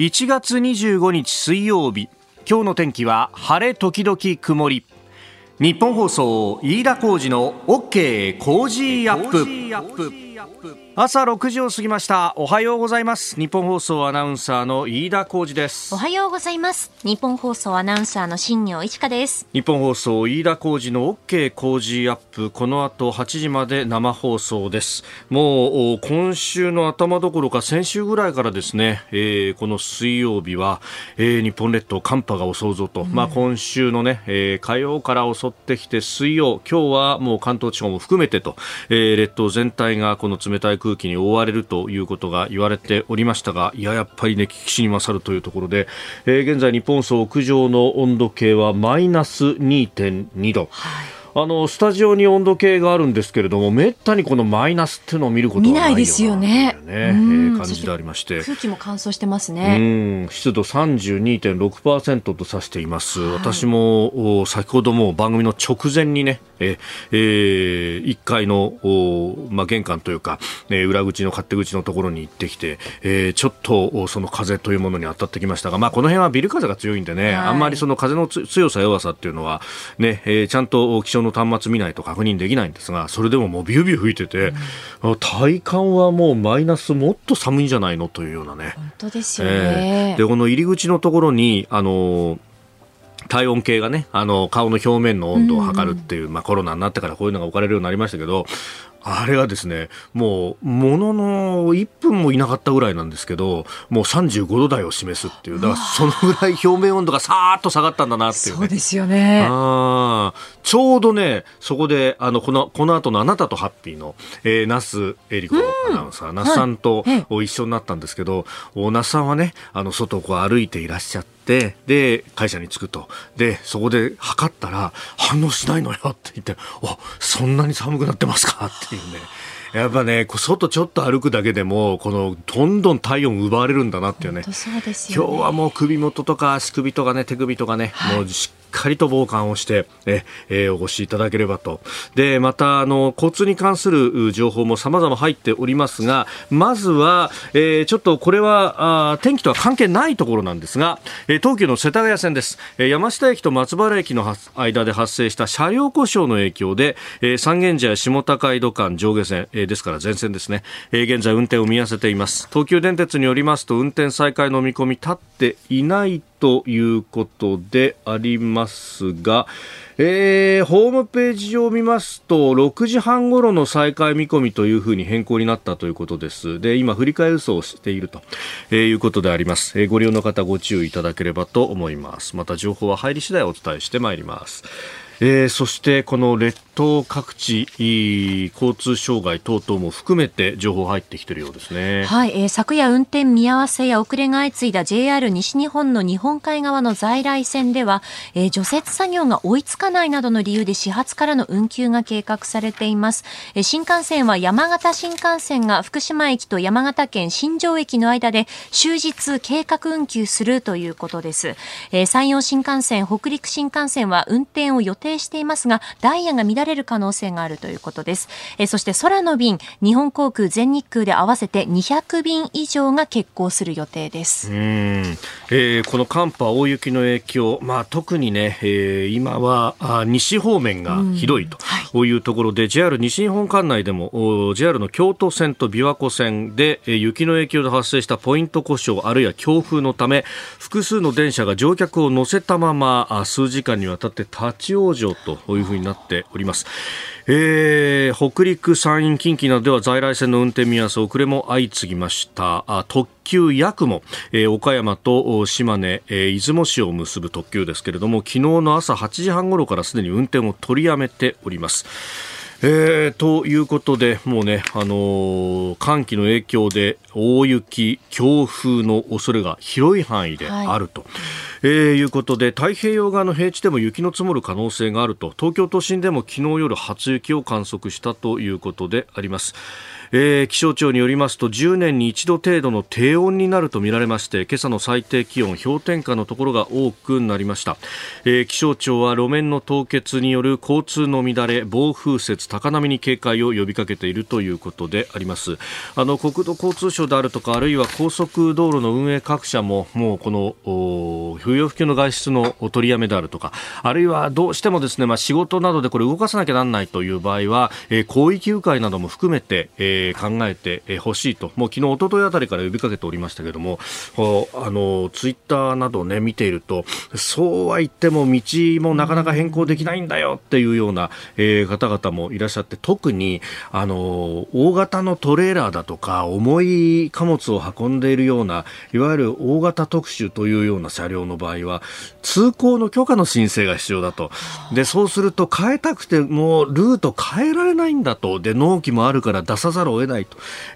1月25日水曜日。今日の天気は晴れ時々曇り。日本放送飯田浩二の OK 工事アップ。朝6時を過ぎました。おはようございます。日本放送アナウンサーの飯田浩二です。おはようございます。日本放送アナウンサーの新業一華です。日本放送飯田浩二の OK 工事アップ。この後8時まで生放送です。もう今週の頭どころか先週ぐらいからですね、えー、この水曜日は、えー、日本列島寒波が襲うぞと、うん、まあ今週のね、えー、火曜から襲ってきて水曜今日はもう関東地方も含めてと、えー、列島全体がこの冷たい空空気に覆われるということが言われておりましたがいややっぱりね危機死に勝るというところで、えー、現在日本総屋上の温度計はマイナス2.2度。はい。あのスタジオに温度計があるんですけれどもめったにこのマイナスっていうのを見ることはないですよね。ね、えー、感じでありまして。空気も乾燥してますね。湿度32.6%と指しています、はい、私も先ほども番組の直前にねええー、1階の、まあ、玄関というか、えー、裏口の勝手口のところに行ってきて、えー、ちょっとその風というものに当たってきましたが、まあ、この辺はビル風が強いんでね、はい、あんまりその風の強さ弱さっていうのはね、えー、ちゃんと気象の端末見ないと確認できないんですがそれでももうビュービュー吹いてて、うん、体感はもうマイナスもっと寒いんじゃないの？というようなね。本当ですよね、えー、でこの入り口のところにあの体温計がね、あの、顔の表面の温度を測るっていう、まあコロナになってからこういうのが置かれるようになりましたけど、あれがですね、もう、ものの1分もいなかったぐらいなんですけど、もう35度台を示すっていう、だからそのぐらい表面温度がさーっと下がったんだなっていう、ね、そうですよね。あちょうどね、そこで、あの、この、この後のあなたとハッピーの、えー、那須恵理子アナウンサー、那須さんと一緒になったんですけど、那須さんはね、あの、外をこう歩いていらっしゃって、で、会社に着くと。で、そこで測ったら、反応しないのよって言って、あ、そんなに寒くなってますか？っていうね。やっぱね、外ちょっと歩くだけでも、この、どんどん体温奪われるんだなっていうね。そうね、今日はもう首元とか足首とかね、手首とかね、はい、もうしっかりと防寒をして、ええー、お越しいただければと。で、また、あの、交通に関する情報も様々入っておりますが、まずは、えー、ちょっとこれは、あ天気とは関係ないところなんですが、えー、東急の世田谷線です。えー、山下駅と松原駅の間で発生した車両故障の影響で、えー、三軒茶屋下高井戸間上下線、えー、ですから全線ですね、えー、現在運転を見合わせています。東急電鉄によりますと、運転再開の見込み立っていないということでありますが、えー、ホームページを見ますと6時半ごろの再開見込みというふうに変更になったということです。で今振り替え輸送をしていると、えー、いうことであります、えー、ご利用の方ご注意いただければと思います。また情報は入り次第お伝えしてまいります。えー、そしてこの列島各地交通障害等々も含めて情報入ってきているようですね。はい、えー、昨夜運転見合わせや遅れが相次いだ JR 西日本の日本海側の在来線では、えー、除雪作業が追いつかないなどの理由で始発からの運休が計画されています。えー、新幹線は山形新幹線が福島駅と山形県新庄駅の間で終日計画運休するということです。えー、山陽新幹線、北陸新幹線は運転を予定していますが、ダイヤが乱れる可能性があるということです。えそして空の便、日本航空、全日空で合わせて200便以上が欠航する予定です。うん、えー、この寒波、大雪の影響、まあ、特にね、えー、今はあ西方面がひどいというところで、はい、JR 西日本管内でも JR の京都線と琵琶湖線で、えー、雪の影響で発生したポイント故障あるいは強風のため複数の電車が乗客を乗せたまま数時間にわたって立ち往生というふうになっております。えー、北陸、山陰、近畿などでは在来線の運転見合わせ遅れも相次ぎました。あ特急やくも、えー、岡山と島根、えー、出雲市を結ぶ特急ですけれども昨日の朝8時半ごろからすでに運転を取りやめております。えー、ということで、もうね、あのー、寒気の影響で大雪、強風の恐れが広い範囲であると、はい、えー、いうことで、太平洋側の平地でも雪の積もる可能性があると、東京都心でも昨日夜初雪を観測したということであります。えー、気象庁によりますと10年に一度程度の低温になるとみられまして今朝の最低気温氷点下のところが多くなりました、えー、気象庁は路面の凍結による交通の乱れ暴風雪高波に警戒を呼びかけているということであります。あの国土交通省であるとかあるいは高速道路の運営各社ももうこの不要不急の外出の取りやめであるとかあるいはどうしてもですね、まあ、仕事などでこれ動かさなきゃなんないという場合は、えー、広域迂回なども含めて、えー、考えてほしいと。もう昨日、一昨日あたりから呼びかけておりましたけれどもあのツイッターなど、ね、見ているとそうは言っても道もなかなか変更できないんだよっていうような、えー、方々もいらっしゃって特にあの大型のトレーラーだとか重い貨物を運んでいるようないわゆる大型特殊というような車両の場合は通行の許可の申請が必要だと。でそうすると変えたくてもルート変えられないんだと。で納期もあるから出さざるを得ない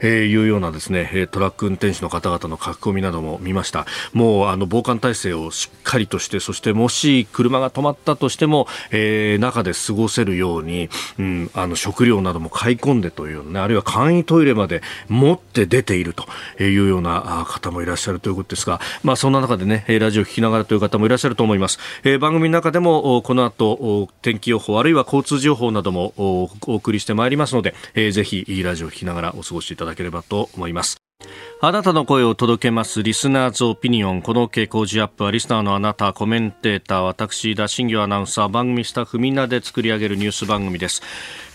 というようなですねトラック運転手の方々の書き込みなども見ました。もうあの防寒体制をしっかりとしてそしてもし車が止まったとしても、えー、中で過ごせるように、うん、あの食料なども買い込んでという、ね、あるいは簡易トイレまで持って出ているというような方もいらっしゃるということですが、まあ、そんな中でねラジオを聞きながらという方もいらっしゃると思います、えー、番組の中でもこの後天気予報あるいは交通情報などもお送りしてまいりますので、えー、ぜひラジオを聞きながらお過ごしいただければと思いますあなたの声を届けますリスナーズオピニオン。この傾向ジアップはリスナーのあなた、コメンテーター、私飯田、新行アナウンサー、番組スタッフみんなで作り上げるニュース番組です。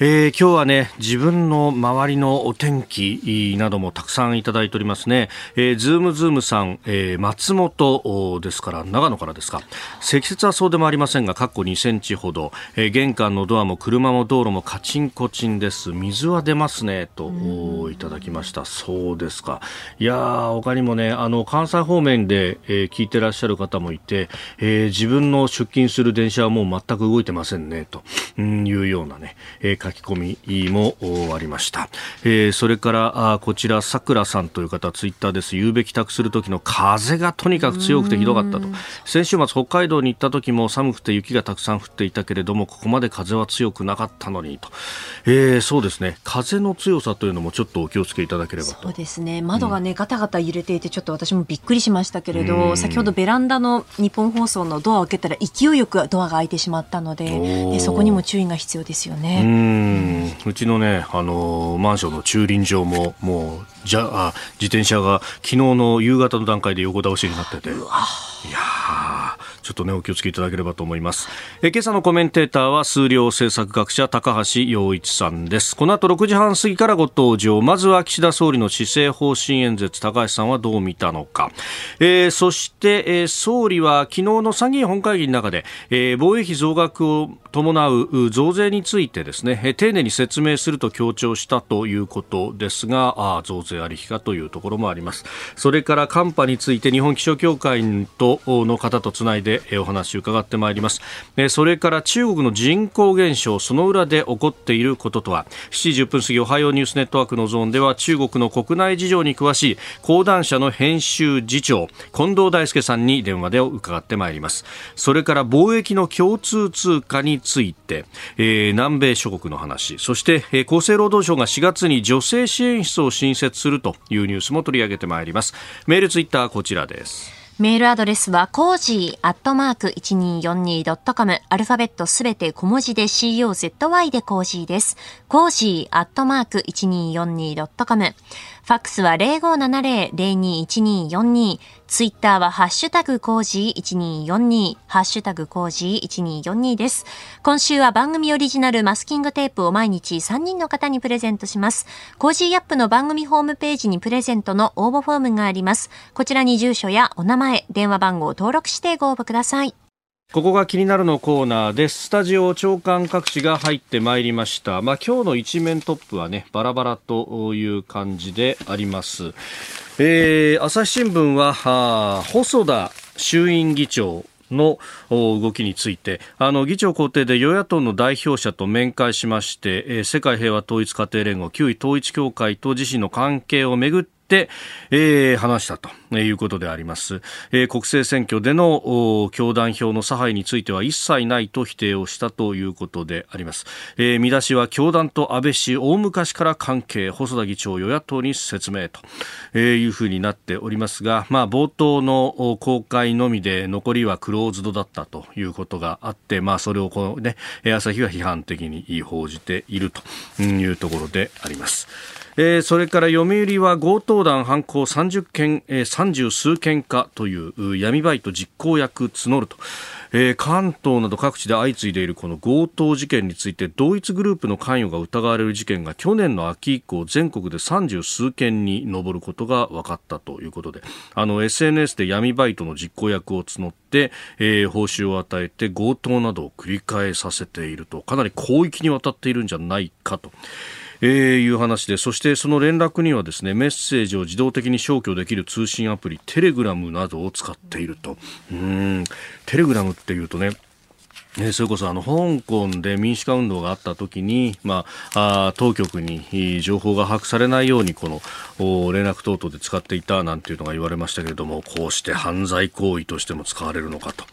えー、今日はね、自分の周りのお天気などもたくさんいただいておりますね。えー、ズームズームさん、えー、松本ですから、長野からですか。積雪はそうでもありませんが、過去2センチほど、えー、玄関のドアも車も道路もカチンコチンです。水は出ますね、といただきました。そうですか。いやー、他にもね、あの、関西方面で、えー、聞いてらっしゃる方もいて、えー、自分の出勤する電車はもう全く動いてませんね、というようなね、えー、書き込みもありました。えー、それから、あこちら、さくらさんという方、ツイッターです。夕べ帰宅する時の風がとにかく強くてひどかったと。先週末、北海道に行った時も寒くて雪がたくさん降っていたけれども、ここまで風は強くなかったのにと。えー、そうですね、風の強さというのもちょっとお気をつけいただければと。そうですね、窓がね、ね、ガタガタ揺れていて、ちょっと私もびっくりしましたけれど、先ほどベランダの日本放送のドアを開けたら、勢いよくドアが開いてしまったので、そこにも注意が必要ですよね。うちのね、あのマンションの駐輪場も、もう、じゃあ、自転車が昨日の夕方の段階で横倒しになってて。いやちょっとね、お気をつけいただければと思います。え今朝のコメンテーターは数量政策学者高橋洋一さんです。この後6時半過ぎからご登場。まずは岸田総理の施政方針演説、高橋さんはどう見たのか。えー、そして、えー、総理は昨日の参議院本会議の中で、えー、防衛費増額を伴う増税についてですね、え丁寧に説明すると強調したということですが、あ増税ありきかというところもあります。それから寒波について日本気象協会との方とつないでお話を伺ってまいります。それから中国の人口減少、その裏で起こっていることとは、7時10分過ぎおはようニュースネットワークのゾーンでは中国の国内事情に詳しい講談社の編集次長、近藤大輔さんに電話で伺ってまいります。それから貿易の共通通貨について、えー、南米諸国の話、そして、えー、厚生労働省が4月に女性支援室を新設するというニュースも取り上げてまいります。メールツイッターはこちらです。メールアドレスは、コージーアットマーク 1242.com。アルファベットすべて小文字で COZY で Cozy です。コージーアットマーク 1242.com。ファックスは0570-021242。ツイッターはハッシュタグ Cozy 1242。ハッシュタグ Cozy 1242です。今週は番組オリジナルマスキングテープを毎日3人の方にプレゼントします。Cozy up の番組ホームページにプレゼントの応募フォームがあります。こちらに住所やお名前、電話番号を登録してご応募ください。ここが気になるのコーナーです。スタジオ朝刊各紙が入ってまいりました。まあ今日の一面トップはね、バラバラという感じであります。えー、朝日新聞は、は細田衆院議長の動きについてあの議長公邸で与野党の代表者と面会しまして、えー、世界平和統一家庭連合旧統一教会と自身の関係をめぐって、えー、話したということであります。えー、国政選挙での教団票の差配については一切ないと否定をしたということであります。えー、見出しは教団と安倍氏大昔から関係、細田議長与野党に説明と、えいうふうになっておりますが、まあ冒頭の公開のみで残りはクローズドだったということがあって、まあそれをこうね、朝日は批判的に報じているというところであります。えー、それから読売は強盗団犯行30件、えー、30数件かという闇バイト実行役募ると。えー、関東など各地で相次いでいるこの強盗事件について同一グループの関与が疑われる事件が去年の秋以降全国で三十数件に上ることが分かったということであの SNS で闇バイトの実行役を募って、えー、報酬を与えて強盗などを繰り返させているとかなり広域にわたっているんじゃないかと。えー、いう話でそしてその連絡にはですねメッセージを自動的に消去できる通信アプリテレグラムなどを使っているとうんテレグラムっていうとねえそれこそあの香港で民主化運動があった時に、まあ、あ当局に情報が把握されないようにこの連絡等々で使っていたなんていうのが言われましたけれどもこうして犯罪行為としても使われるのかと。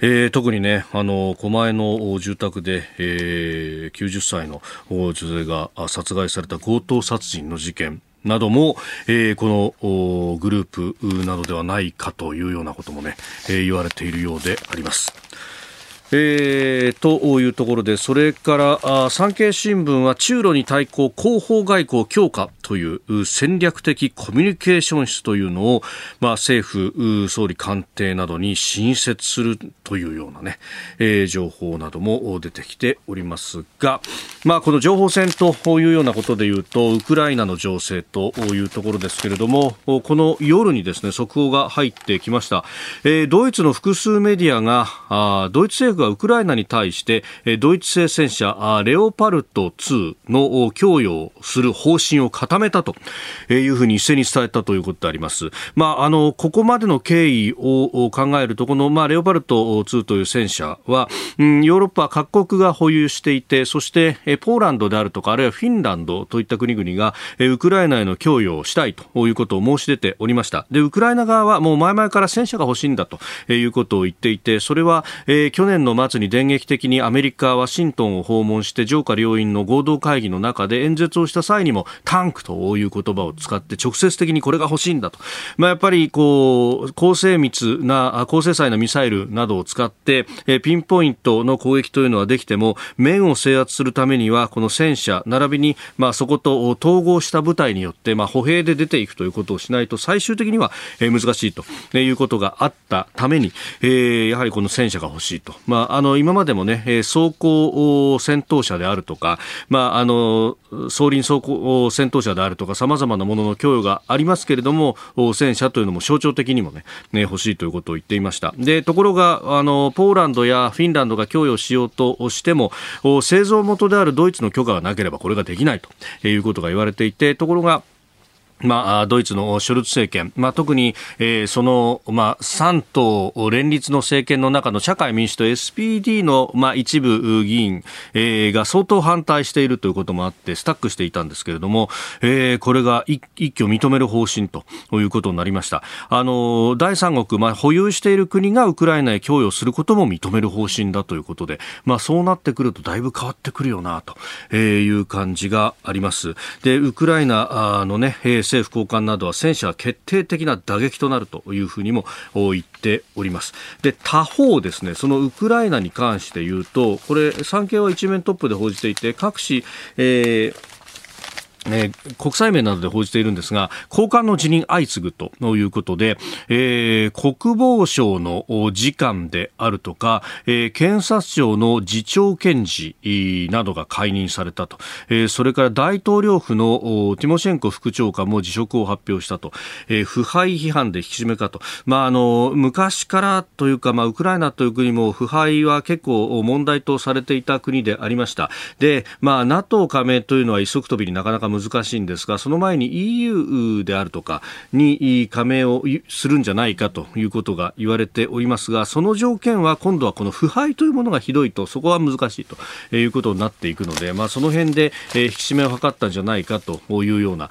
えー、特にね、あの、狛江の住宅で、えー、90歳の女性が殺害された強盗殺人の事件、なども、えー、このグループなどではないかというようなこともね、えー、言われているようであります。えー、というところで、それから産経新聞は中ロに対抗広報外交強化という戦略的コミュニケーション室というのを、まあ、政府総理官邸などに新設するというようなね、えー、情報なども出てきておりますが、まあ、この情報戦というようなことでいうとウクライナの情勢というところですけれどもこの夜にですね速報が入ってきました、えー、ドイツの複数メディアがあドイツ政府がウクライナに対してドイツ製戦車レオパルト2の供与をする方針を固めめたというふうに一斉に伝えたということであります。まあ、あの、ここまでの経緯を考えると、この、まあ、レオパルト2という戦車は、うん、ヨーロッパ各国が保有していて、そして、ポーランドであるとか、あるいはフィンランドといった国々が、ウクライナへの供与をしたいということを申し出ておりました。で、ウクライナ側はもう前々から戦車が欲しいんだということを言っていて、それは、えー、去年の末に電撃的にアメリカ、ワシントンを訪問して上下両院の合同会議の中で演説をした際にもタンクという言葉を使って直接的にこれが欲しいんだと。まあ、やっぱりこう、高精密な、高精細なミサイルなどを使って、えピンポイントの攻撃というのはできても、面を制圧するためには、この戦車、並びに、まあ、そこと統合した部隊によって、まあ、歩兵で出ていくということをしないと、最終的には、え難しいということがあったために、えー、やはりこの戦車が欲しいと。まあ、あの、今までもね、装甲戦闘車であるとか、まあ、あの、総輪装甲戦闘車であるとか、様々なものの供与がありますけれども、戦車というのも象徴的にもね、ね欲しいということを言っていました。で、ところが、あの、ポーランドやフィンランドが供与しようとしても、製造元であるドイツの許可がなければこれができないということが言われていて、ところが、まあ、ドイツのショルツ政権、まあ、特に、えー、その、まあ、3党連立の政権の中の社会民主党 SPD の、まあ、一部議員、えー、が相当反対しているということもあってスタックしていたんですけれども、えー、これが一一挙認める方針ということになりました。あの第三国、まあ、保有している国がウクライナへ供与することも認める方針だということで、まあ、そうなってくるとだいぶ変わってくるよなという感じがあります。でウクライナのね、政府高官などは戦車は決定的な打撃となるというふうにも言っております。で、他方ですね、そのウクライナに関して言うと、これ、産経は一面トップで報じていて、各紙、えーえー、国際面などで報じているんですが、高官の辞任相次ぐということで、えー、国防省の次官であるとか、えー、検察庁の次長検事などが解任されたと、えー、それから大統領府のティモシェンコ副長官も辞職を発表したと、えー、腐敗批判で引き締めかと、まあ、あの昔からというか、まあ、ウクライナという国も腐敗は結構問題とされていた国でありました。で、まあ、NATO 加盟というのは一足飛びになかなか難しいんですが、その前に EU であるとかに加盟をするんじゃないかということが言われておりますが、その条件は今度はこの腐敗というものがひどいと、そこは難しいということになっていくので、まあ、その辺で引き締めを図ったんじゃないかというような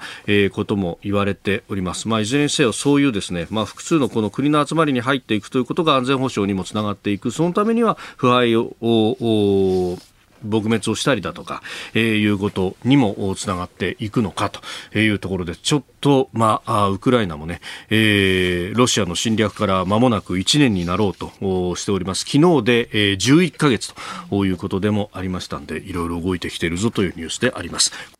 ことも言われております。まあ、いずれにせよそういうですね、まあ、複数のこの国の集まりに入っていくということが安全保障にもつながっていく、そのためには腐敗を撲滅をしたりだとか、えー、いうことにもつながっていくのかというところで、ちょっと、まあ、ウクライナもね、えー、ロシアの侵略から間もなく1年になろうとしております。昨日で、えー、11ヶ月ということでもありましたんで、いろいろ動いてきているぞというニュースであります。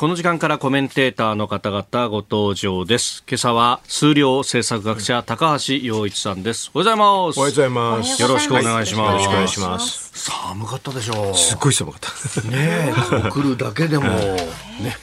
この時間からコメンテーターの方々ご登場です。今朝は数量政策学者高橋洋一さんです。おはようございます。おはようございます。よろしくお願いします。よろしくお願いします。寒かったでしょう。すっごい寒かった。ねえ こう来るだけでも。ね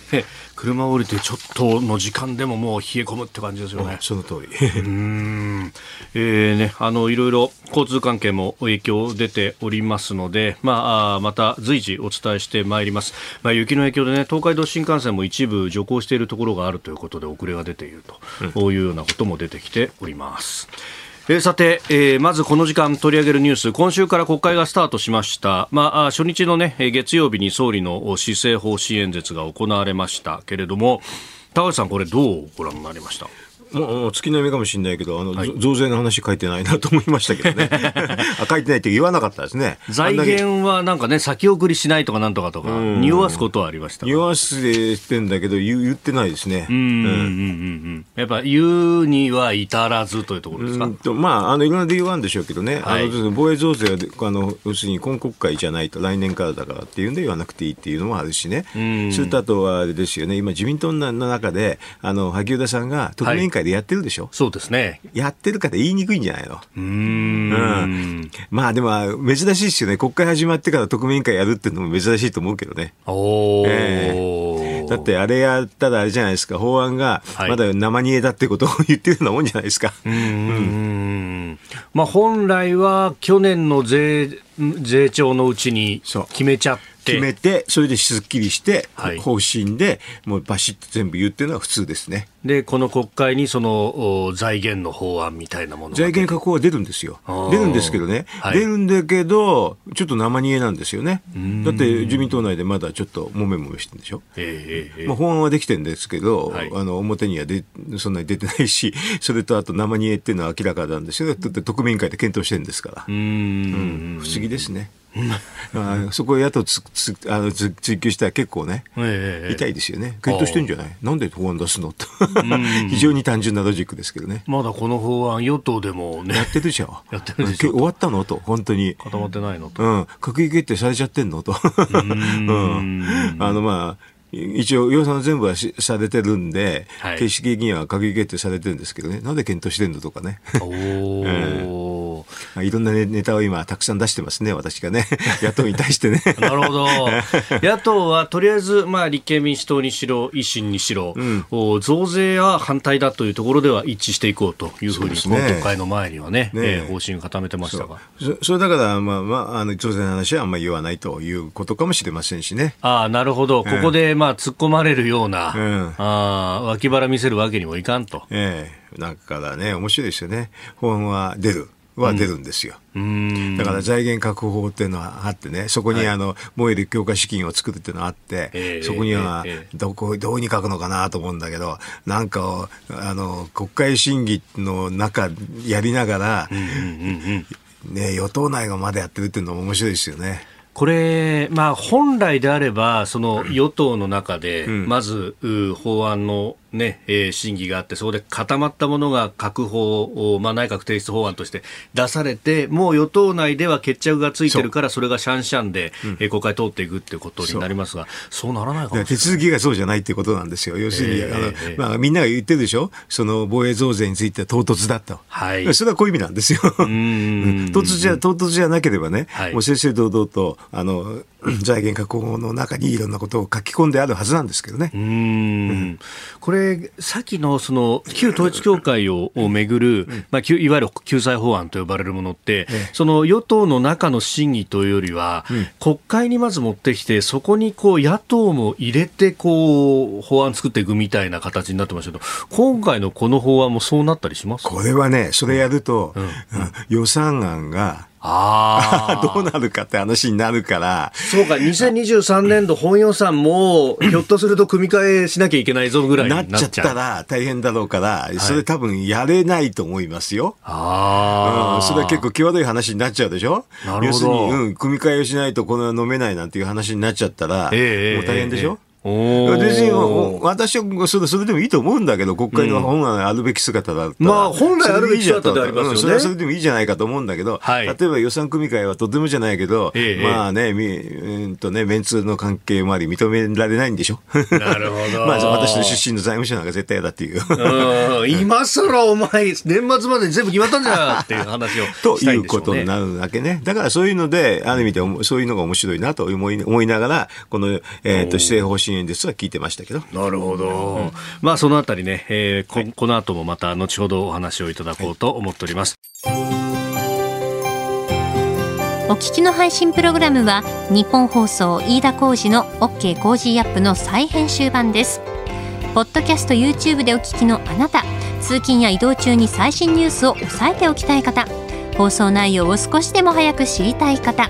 車を降りてちょっとの時間でももう冷え込むって感じですよね。その通り。うん。えー、ね、あの、いろいろ交通関係も影響出ておりますので、まあ、また随時お伝えしてまいります。まあ、雪の影響でね、東海道新幹線も一部徐行しているところがあるということで遅れが出ているというようなことも出てきております。うんえー、さて、えー、まずこの時間取り上げるニュース。今週から国会がスタートしました、まあ、初日の、ね、月曜日に総理の施政方針演説が行われましたけれども田橋さんこれどうご覧になりました？もう月並みかもしれないけど、あの、はい、増税の話書いてないなと思いましたけどね。あ書いてないって言わなかったですね。財源はなんかね、先送りしないとかなんとかとか、匂わすことはありました匂わせてんだけど言、言ってないですね。うん。うんうんうんやっぱ言うには至らずというところですか？とまあ、あの、いろんな理由はあるんでしょうけどね。はい、あの防衛増税は、あの、要するに今国会じゃないと来年からだからっていうんで言わなくていいっていうのもあるしね。それとあとはあれですよね、今自民党の中で、あの、萩生田さんが特命委員会でやってるでしょ？はいそうですね。やってるから言いにくいんじゃないの？うん,、まあでも、珍しいですよね。国会始まってから特命委員会やるっていうのも珍しいと思うけどね。おえー、だってあれやったらあれじゃないですか、法案がまだ生煮えだってことを言ってるようなもんじゃないですか。うん。まあ本来は去年の税、税調のうちに決めちゃって、決めて、それですっきりして、方針で、もうバシッと全部言うっていうのは普通ですね。で、この国会にその財源の法案みたいなもの財源確保は出るんですよ。出るんですけどね、はい、出るんだけど、ちょっと生煮えなんですよね。だって自民党内でまだちょっともめもめしてるんでしょ。えー、まあ、法案はできてるんですけど、はい、あの表にはでそんなに出てないし、それとあと生煮えっていうのは明らかなんですよ。だって特命委員会で検討してるんですから。うん、不思議ですね。あそこを野党つつあの追及したら結構ね、えー、痛いですよね、検討してんじゃない？なんで法案出すの？と 非常に単純なロジックですけどね。まだこの法案、与党でもね。やってるじゃん。やってるでしょ。終わったの？と、本当に。固まってないの？と。うん。閣議決定されちゃってんの？と。うん。あの、まあ、一応予算全部はされてるんで、はい、形式的には閣議決定されてるんですけどね、なんで検討してんの？とかね。おーま あ、いろんなネタを今、たくさん出してますね、私がね、野党に対してね。なるほど、野党はとりあえず、まあ、立憲民主党にしろ、維新にしろ、うん、増税は反対だというところでは一致していこうというふうに、ね、今国会の前にはね、ねえー、方針を固めてましたが。そそれだから、まあまあ、あの増税の話はあんまり言わないということかもしれませんしね。ああ、なるほど、ここで、まあ、突っ込まれるような、うん、あ脇腹見せるわけにもいかんと。ええだからね、面白いですよね。法案は出る。は出るんですよ、うん、だから財源確保法っていうのはあってね、そこにあの、燃える強化資金を作るっていうのがあって、そこにはどこ、どうに書くのかなと思うんだけど、なんかあの国会審議の中やりながら、ね、与党内がまだやってるっていうのも面白いですよね。これ、まあ、本来であれば、その与党の中で、まず、法案のね、えー、審議があって、そこで固まったものが閣法、まあ、内閣提出法案として出されて、もう与党内では決着がついてるから、それがシャンシャンで、うん、えー、国会通っていくっていうことになりますが、そうならないかも手続きがそうじゃないっていうことなんですよ。要するに、えー、あの、えー、まあ、みんなが言ってるでしょ？その防衛増税については唐突だと。はい。それはこういう意味なんですよ。うん唐 突じゃ、唐突じゃなければね、はい、もう正々堂々と、あの、財源確保の中にいろんなことを書き込んであるはずなんですけどね。うん、これ、さっきのその旧統一教会をめぐる、まあ、いわゆる救済法案と呼ばれるものって、その与党の中の審議というよりは、国会にまず持ってきて、そこにこう野党も入れてこう法案作っていくみたいな形になってましたけど、今回のこの法案もそうなったりします？これはね、それやると、予算案があ どうなるかって話になるから。そうか、2023年度本予算も、ひょっとすると組み替えしなきゃいけないぞぐらいになっちゃったら大変だろうから、それ多分やれないと思いますよ。ああ、うん。それは結構際どい話になっちゃうでしょ？要するに、うん、組み替えをしないとこの飲めないなんていう話になっちゃったら、えー、もう大変でしょ、えー別に私はそれそれでもいいと思うんだけど、国会の本来あるべき姿だったら、まあ、本来あるべき姿でありますよね。それはそれでもいいじゃないかと思うんだけど、はい、例えば予算組会はとてもじゃないけど、ええ、まあね、みうんとね、メンツの関係もあり認められないんでしょ？なるほど。まあ、私の出身の財務省なんか絶対嫌だっていう。今更お前、年末まで全部決まったんじゃっていう話を、ね、ということになるわけね。だからそういうので、ある意味でそういうのが面白いなと思い思いながら、この、えーと、施政方針演説は聞いてましたけど。なるほど。うん、まあそのあたりね、えー、ここの後もまた後ほどお話をいただこうと思っております。お聞きの配信プログラムはニッポン放送飯田浩司の OK Cozy up の再編集版です。ポッドキャスト YouTube でお聞きのあなた、通勤や移動中に最新ニュースを押さえておきたい方、放送内容を少しでも早く知りたい方、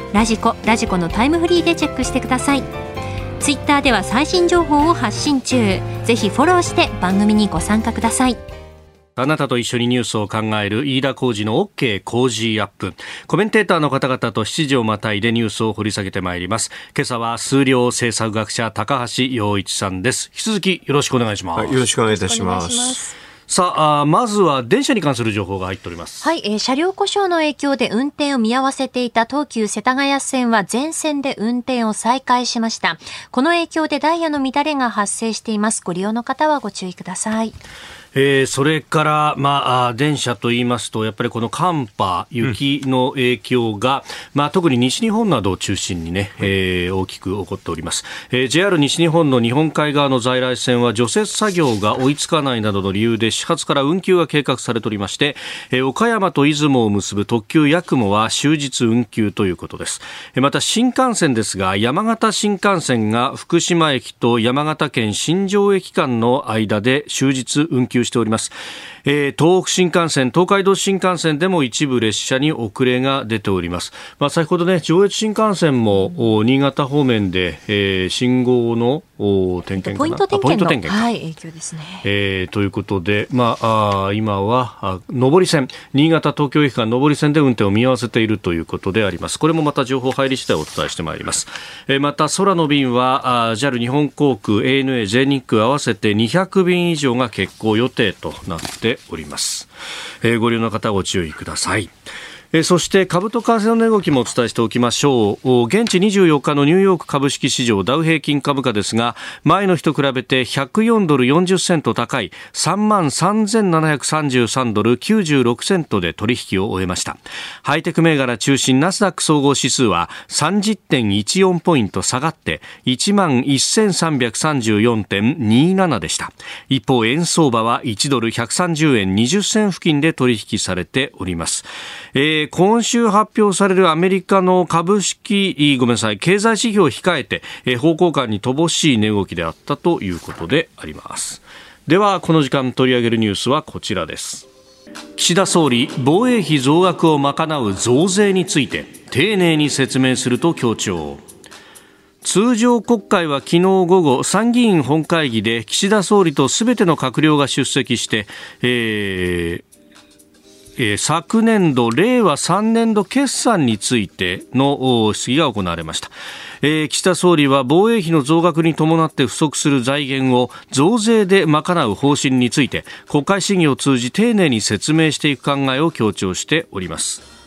ラジコラジコのタイムフリーでチェックしてくださいツイッターでは最新情報を発信中ぜひフォローして番組にご参加くださいあなたと一緒にニュースを考える飯田浩二の OK 工事アップ。コメンテーターの方々と7時をまたいでニュースを掘り下げてまいります。今朝は数量政策学者高橋洋一さんです。引き続きよろしくお願いします。はい、よろしくお願いいたします。さあまずは電車に関する情報が入っております。はい、えー、車両故障の影響で運転を見合わせていた東急世田谷線は全線で運転を再開しました。この影響でダイヤの乱れが発生しています。ご利用の方はご注意ください。えー、それから、まあ、電車と言いますと、やっぱりこの寒波、雪の影響が、うん、まあ、特に西日本などを中心にね、えー、大きく起こっております。えー、JR 西日本の日本海側の在来線は除雪作業が追いつかないなどの理由で始発から運休が計画されておりまして、えー、岡山と出雲を結ぶ特急やくもは終日運休ということです。また新幹線ですが、山形新幹線が福島駅と山形県新庄駅間の間で終日運休しております。えー、東北新幹線、東海道新幹線でも一部列車に遅れが出ております。まあ、先ほどね、上越新幹線も新潟方面で、えー、信号の点検ポイント点検のはい、影響ですね。えー、ということで、まあ、あ今はあ上り線、新潟東京駅間上り線で運転を見合わせているということであります。これもまた情報入り次第お伝えしてまいります。えー、また空の便はあ JAL 日本航空、ANA、全日空合わせて200便以上が欠航予定となっております。えー、ご利用の方ご注意ください。えそして株と為替の値動きもお伝えしておきましょう。現地24日のニューヨーク株式市場ダウ平均株価ですが前の日と比べて104ドル40セント高い3万3733ドル96セントで取引を終えました。ハイテク銘柄中心ナスダック総合指数は30.14ポイント下がって1万1334.27でした。一方円相場は1ドル130円20銭付近で取引されております、えー、今週発表されるアメリカの株式、ごめんなさい、経済指標を控えて、えー、方向感に乏しい値動きであったということであります。では、この時間取り上げるニュースはこちらです。岸田総理、防衛費増額を賄う増税について、丁寧に説明すると強調。通常国会は昨日午後参議院本会議で岸田総理とすべての閣僚が出席して、えー、えー、昨年度、令和3年度決算についての質疑が行われました。えー、岸田総理は防衛費の増額に伴って不足する財源を増税で賄う方針について国会審議を通じ丁寧に説明していく考えを強調しております。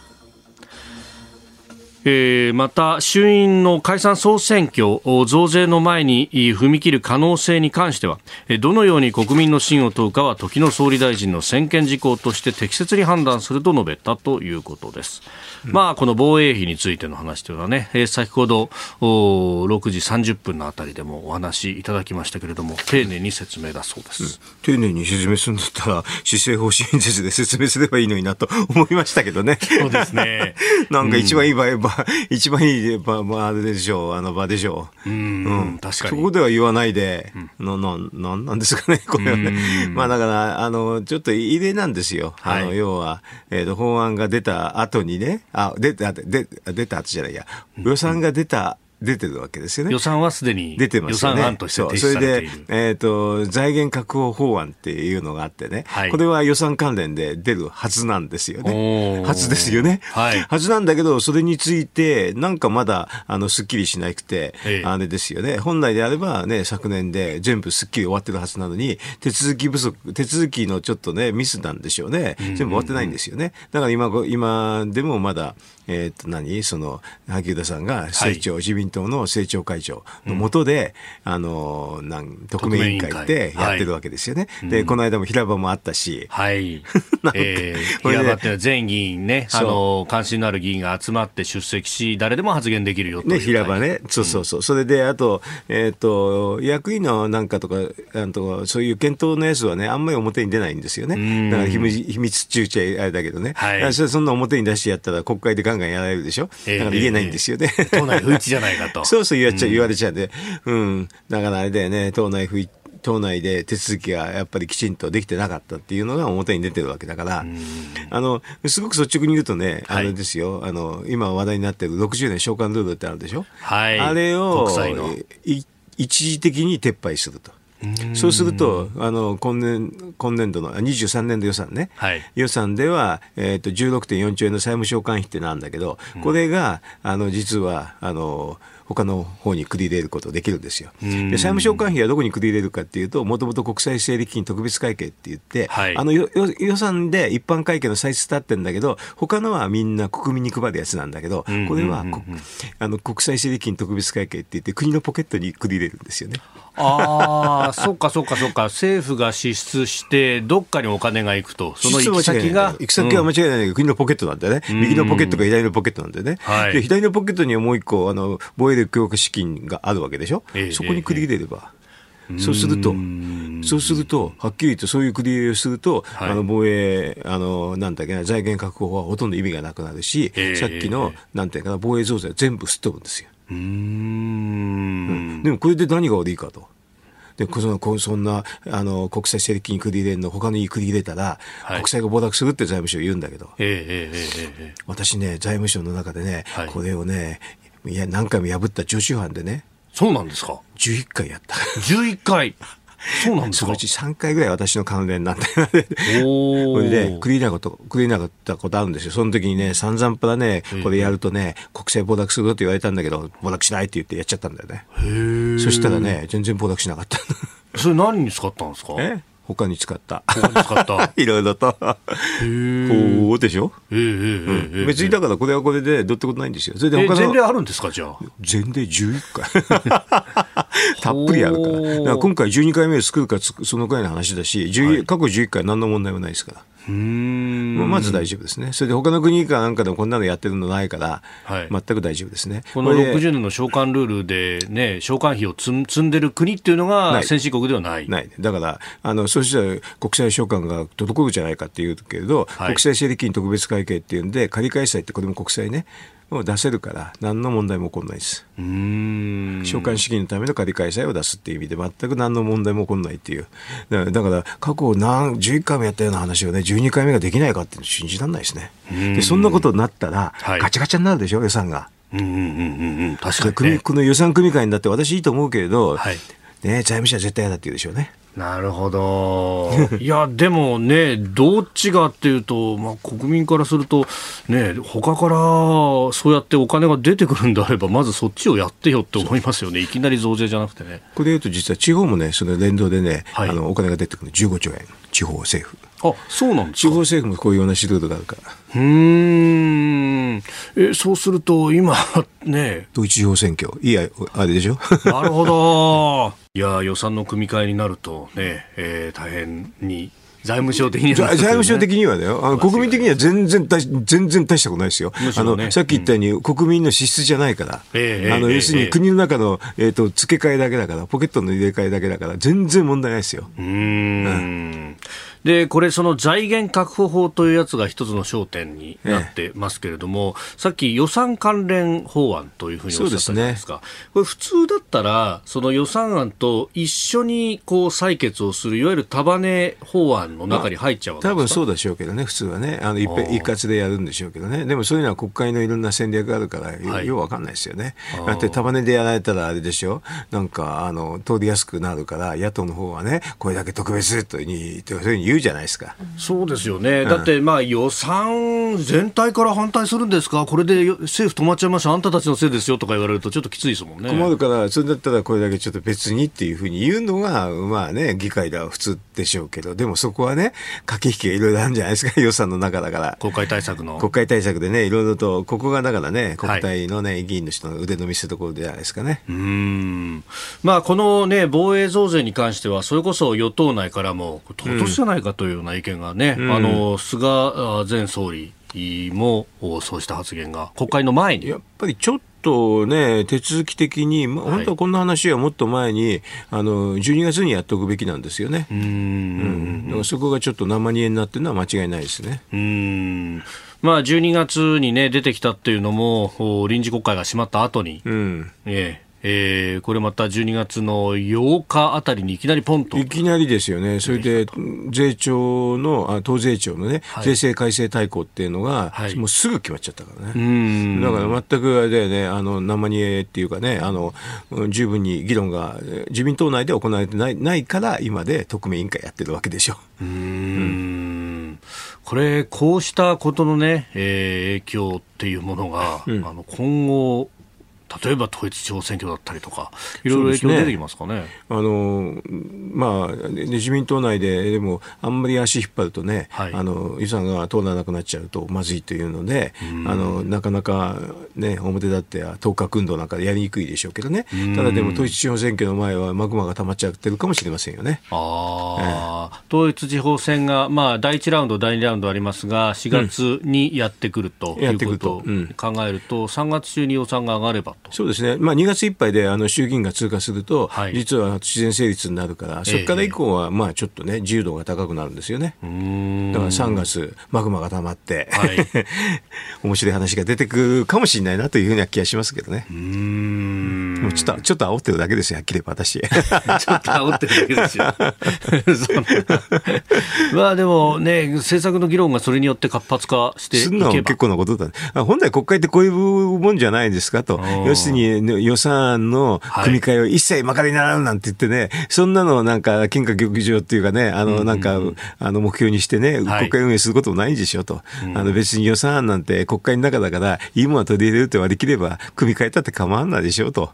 えー、また衆院の解散総選挙増税の前に踏み切る可能性に関してはどのように国民の信を問うかは時の総理大臣の専権事項として適切に判断すると述べたということです。まあ、この防衛費についての話というのはね、えー、先ほど6時30分のあたりでもお話いただきましたけれども、丁寧に説明だそうです。うん、丁寧に説明するんだったら、施政方針演説で説明すればいいのになと思いましたけどね。そうですね。なんか一番いい場合、場ば 一番いい場、まあ、でしょう、あの場でしょう。うん、うん、確かに。そこでは言わないで、うん、な、な、なんなんですかね、これはね。まあだから、あの、ちょっと異例なんですよ。はい、あの、要は、えっ、ー、と、法案が出た後にね、あ、出た、出出た後じゃないや、予算が出た出てるわけですよね。予算はすでに出てますよね。予算案として提出されているそれで、えっ、ー、と、財源確保法案っていうのがあってね、はい、これは予算関連で出るはずなんですよね。はずですよね。はい。はずなんだけど、それについて、なんかまだ、あの、すっきりしなくて、あれですよね。本来であればね、昨年で全部すっきり終わってるはずなのに、手続き不足、手続きのちょっとね、ミスなんでしょうね。全部終わってないんですよね。だから今、今でもまだ、えっ、ー、と何、その、萩生田さんが成長、はい、自民党の政調会長のもとで、うん、あの、なん特命委員会でやってるわけですよね。はい、で、この間も平場もあったし。はい。えー、平場っては全議員ね、あの、関心のある議員が集まって出席し、誰でも発言できるよとね、平場ね。そうそうそう。うん、それで、あと、えっ、ー、と、役員のなんかとか、あとそういう検討のやつはね、あんまり表に出ないんですよね。だから秘密秘密中ちゃあれだけどね。はい。そんな表に出してやったら国会でガンガンやられるでしょ？だから言えないんですよね。党内不一致じゃないかと。そうそう言われちゃう、言われちゃうんで、うん。だからあれだよね、党内不一党内で手続きがやっぱりきちんとできてなかったっていうのが表に出てるわけだから、あの、すごく率直に言うとね、あれですよ、はい、あの、今話題になってる60年償還ルールってあるでしょはい。あれを、一時的に撤廃すると。そうすると、あの今年今年度の23年度予算ね、はい、予算では、えーと、16.4兆円の債務償還費ってなんだけど、これがあの実はあの他の方に繰り入れることできるんですよ。で債務償還費はどこに繰り入れるかっていうと、もともと国際整理金特別会計って言って、はい、あの予算で一般会計の歳出立ってるんだけど、他のはみんな国民に配るやつなんだけど、これは、あの国際整理金特別会計って言って、国のポケットに繰り入れるんですよね。ああ、そっかそっかそっか、政府が支出して、どっかにお金が行くと、その行き先が。行き先は間違いないけど、国のポケットなんだよね、右のポケットか左のポケットなんだよね、はい、で左のポケットにはもう一個、あの防衛力強化資金があるわけでしょ、えー、そこに繰り入れれば。えー、そうすると、そうすると、はっきり言ってそういう繰り入れをすると、はい、あの防衛、あの、なんだっけな、財源確保はほとんど意味がなくなるし、えー、さっきの、なんていうかな、防衛増税は全部すっ飛ぶんですよ。うん、でもこれで何が悪いかと。でそのそんなあの国際整理金繰り入れるの他のに繰り入れたら、はい、国債が暴落するって財務省言うんだけど、えーえーえー、私ね財務省の中でね、はい、これをねいや何回も破った常習犯でね。そうなんですか？11回やった。11回。そうなんですか？そのうち3回ぐらい私の関連なんだよね。それで、クリーナーこと、クリーナーったことあるんですよ。その時にね、散々パラね、これやるとね、国債暴落するって言われたんだけど、暴落しないって言ってやっちゃったんだよね。そしたらね、全然暴落しなかった。それ何に使ったんですか？え？他に使った。他に使った。いろいろと。へほうでしょ？ええええ別にだからこれはこれでどうってことないんですよ。それで他の。前例あるんですかじゃあ？前例11回。たっぷりあるから。から今回12回目作るかそのくらいの話だし、はい、過去11回何の問題もないですから。うんまず大丈夫ですね。それで他の国かなんかでもこんなのやってるのないから、はい、全く大丈夫ですね。この60年の償還ルールでね、償還費を積んでる国っていうのが先進国ではない。ない。だから、あの、そうしたら国際償還が滞るじゃないかっていうけれど、はい、国際整理金特別会計っていうんで、仮開催ってこれも国際ね、を出せるから何の問題も起こらないです償還資金のための仮開催を出すっていう意味で全く何の問題も起こらないっていう。だから過去何11回もやったような話をね12回目ができないかって信じられないですねでそんなことになったら、ガチャガチャになるでしょ予算が。うんうんうんうん、確かに、ね、この予算組み会になって私いいと思うけれど、はい、ね、財務省は絶対嫌だって言うでしょうね。なるほど。いや、でもね、どっちがっていうと、まあ、国民からすると、ね、他からそうやってお金が出てくるんであれば、まずそっちをやってよって思いますよね、いきなり増税じゃなくてね。これ言うと、実は地方もね、その連動でね、はい、あのお金が出てくる15兆円、地方政府。あそうなん地方政府もこういうような指導があるから。うんえそうすると、今、ね。統一地方選挙、いや、あれでしょ？なるほど。いや予算の組み替えになるとね、えー、大変に財務省的には、ね、財務省的にはね、あの国民的には全然大全然大したことないですよ。ね、あのさっき言ったように、うん、国民の支出じゃないから、えー、あの、えー、要するに国の中の、えーと、付け替えだけだから、ポケットの入れ替えだけだから、全然問題ないですよ。うんうんでこれ、その財源確保法というやつが一つの焦点になってますけれども、ええ、さっき予算関連法案というふうにおっしゃったじゃないですか、すね、これ、普通だったら、その予算案と一緒にこう採決をする、いわゆる束ね法案の中に入っちゃうわけですか、多分そうでしょうけどね、普通はね、あの一一括でやるんでしょうけどね、でもそういうのは国会のいろんな戦略があるから、はい、ようわかんないですよね。だって束ねでやられたらあれでしょ、なんかあの通りやすくなるから、野党の方はね、これだけ特別というふうに言うじゃないですか。そうですよね、だってまあ予算全体から反対するんですか、これで政府止まっちゃいました、あんたたちのせいですよとか言われると、ちょっときついですもんね。困るから、それだったらこれだけちょっと別にっていうふうに言うのが、まあね、議会では普通でしょうけど、でもそこはね、駆け引きがいろいろあるんじゃないですか、予算の中だから。国会対策の。国会対策でね、いろいろと、ここがだからね、国対のね、はい、議員の人の腕の見せ所じゃないですかね。うん。まあ、このね、防衛増税に関しては、それこそ与党内からも、唐突じゃないかというような意見がね、うん、あの、菅前総理もそうした発言が国会の前に。やっぱりちょっとね、手続き的に、まあ、本当はこんな話はもっと前に、あの12月にやっておくべきなんですよね。うん。うん。だからそこがちょっっと生煮えになってるのは間違いないですね。うん。まあ、12月に、ね、出てきたっていうのも臨時国会が閉まった後に、うん。えええー、これまた12月の8日あたりにいきなりポンと。いきなりですよね。それで、税調の、あ党税調のね、はい、税制改正大綱っていうのが、はい、もうすぐ決まっちゃったからね。だから全くあれだよね、あの、生煮えっていうかね、あの、十分に議論が自民党内で行われてないないから、今で特命委員会やってるわけでしょ。うんうんこれ、こうしたことのね、えー、影響っていうものが、うん、あの今後、例えば統一地方選挙だったりとか、いろいろ影響出てきますかね。ねあのまあ、自民党内で、でも、あんまり足引っ張るとね、はい、あの予算が通らなくなっちゃうとまずいというので、あのなかなか、ね、表立って当確運動なんかやりにくいでしょうけどね、ただでも統一地方選挙の前はマグマが溜まっちゃってるかもしれませんよね。あえー、統一地方選が、まあ、第1ラウンド、第2ラウンドありますが、4月にやってくるということを考えると、3月中に予算が上がればそうですね、まあ、2月いっぱいであの衆議院が通過すると、はい、実は自然成立になるから、そこから以降は、まあ、ちょっとね、自由度が高くなるんですよね。だから3月、マグマが溜まって、はい、面白い話が出てくるかもしれないなというふうな気がしますけどね。うんもうちょっと、ちょっと煽ってるだけですよ、はっきり私。ちょっと煽ってるだけですよ。まあでもね、政策の議論がそれによって活発化していけば。結構なことだ、ね、本来国会ってこういうもんじゃないですかと。要するに予算案の組み替えを一切まかりならんなんて言ってね、そんなのなんか、金貨玉上っていうかね、あの、なんか、あの、目標にしてね、国会運営することもないんでしょと。あの、別に予算案なんて国会の中だから、いいものは取り入れるって割り切れば、組み替えたって構わんないでしょと。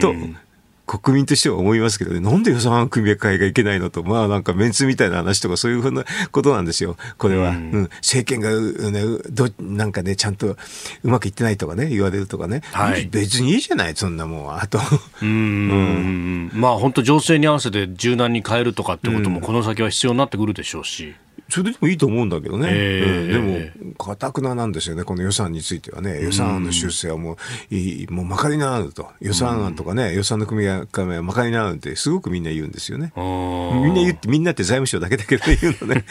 と、国民としては思いますけどね、なんで予算案組み替えがいけないのと、まあなんかメンツみたいな話とかそういうふうなことなんですよ、これは。うん、うん、政権が、ね、ど、なんかね、ちゃんとうまくいってないとかね、言われるとかね。はい、別にいいじゃない、そんなもん、あと。うん。うん。まあ本当情勢に合わせて柔軟に変えるとかってこともこの先は必要になってくるでしょうし。それでもいいと思うんだけどね、えー、でも、かたくななんですよね、この予算についてはね、予算案の修正はもう、いいもうまかりならぬと、予算案とかね、予算の組み替えはまかりならぬって、すごくみんな言うんですよね。みんな言って、みんなって財務省だけだけど言うのね。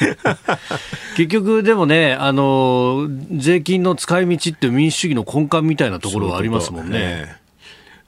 結局、でもね、あの、税金の使い道って民主主義の根幹みたいなところはありますもんね。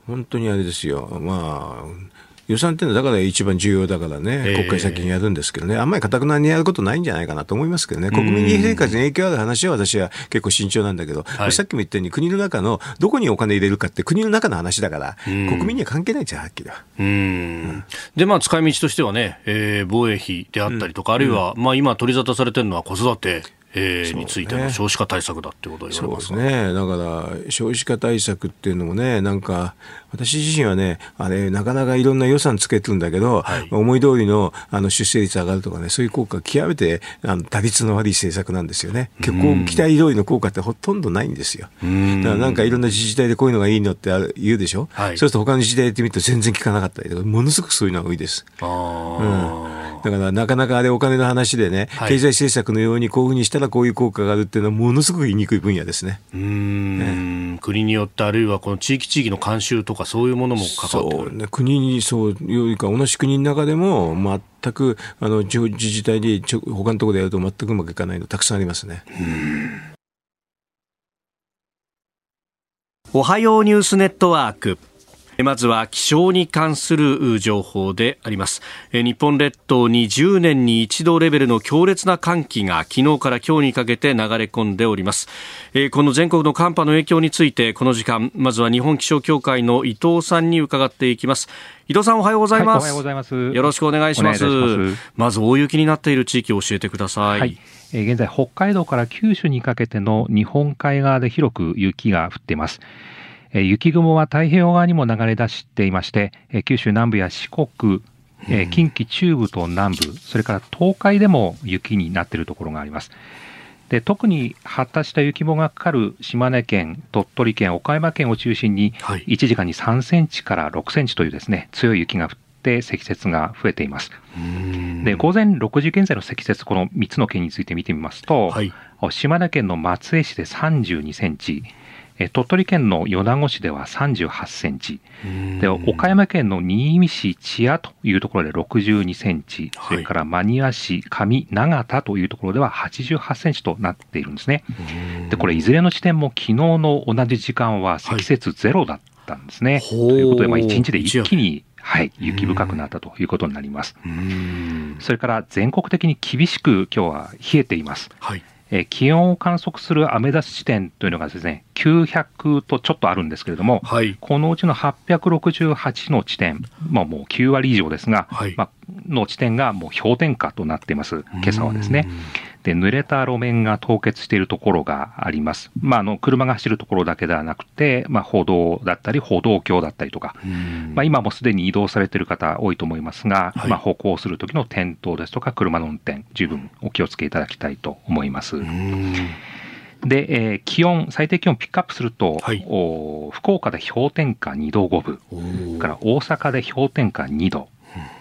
本当にあれですよ。まあ、予算っていうのはだから一番重要だからね、国会先にやるんですけどね、あんまりかたくなにやることないんじゃないかなと思いますけどね、国民生活に影響ある話は私は結構慎重なんだけど、はい、さっきも言ったように国の中のどこにお金入れるかって国の中の話だから、国民には関係ないじゃん、はっきりは。うん、で、まあ、使い道としてはね、えー、防衛費であったりとか、あるいは、まあ、今取り沙汰されてるのは子育て。えー、についての少子化対策だってことを言われますね。だから少子化対策っていうのもね、なんか私自身はね、あれなかなかいろんな予算つけてるんだけど、はい、思い通りのあの出生率上がるとかね、そういう効果極めてあの打率の悪い政策なんですよね。結構期待通りの効果ってほとんどないんですよ。だからなんかいろんな自治体でこういうのがいいのって言うでしょ？はい、そうすると他の自治体やってみると全然効かなかったりとか、ものすごくそういうのが多いです。うんだからなかなかあれお金の話でね、はい、経済政策のようにこういうふうにしたらこういう効果があるっていうのはものすごく言いにくい分野ですね。うん、ね、国によってあるいはこの地域地域の慣習とかそういうものも関わってくる、ね、国にそういうか同じ国の中でも全くあの自治体で他のところでやると全くうまくいかないのたくさんありますね。おはようニュースネットワークまずは気象に関する情報であります。日本列島に10年に一度レベルの強烈な寒気が昨日から今日にかけて流れ込んでおります。この全国の寒波の影響についてこの時間まずは日本気象協会の伊藤さんに伺っていきます。伊藤さんおはようございます、はい、おはようございます。よろしくお願いします。まず大雪になっている地域を教えてください、はい。現在北海道から九州にかけての日本海側で広く雪が降っています雪雲は太平洋側にも流れ出していまして、九州南部や四国、近畿中部と南部、それから東海でも雪になっているところがあります。で特に発達した雪雲がかかる島根県、鳥取県、岡山県を中心に、1時間に3センチから6センチというですね強い雪が降って積雪が増えています。で午前6時現在の積雪、この3つの県について見てみますと、はい、島根県の松江市で32センチ、鳥取県の米子市では38センチ、で岡山県の新見市千谷というところで62センチ、それから真庭市上長田というところでは88センチとなっているんですね。で、これいずれの地点も昨日の同じ時間は積雪ゼロだったんですね。はい、ということで、まあ、1日で一気にはい、雪深くなったということになります。それから全国的に厳しく今日は冷えています。はいえ気温を観測するアメダス地点というのがですね、900とちょっとあるんですけれども、はい、このうちの868の地点、まあ、もう9割以上ですが、はい、まあ、の地点がもう氷点下となっています、今朝はですね。で、濡れた路面が凍結しているところがあります。まあ、あの、車が走るところだけではなくて、まあ、歩道だったり、歩道橋だったりとか、まあ、今もすでに移動されている方多いと思いますが、はい、まあ、歩行する時の転倒ですとか、車の運転、十分お気をつけいただきたいと思います。で、えー、気温、最低気温ピックアップすると、はい、お福岡で氷点下2度5分、から大阪で氷点下2度、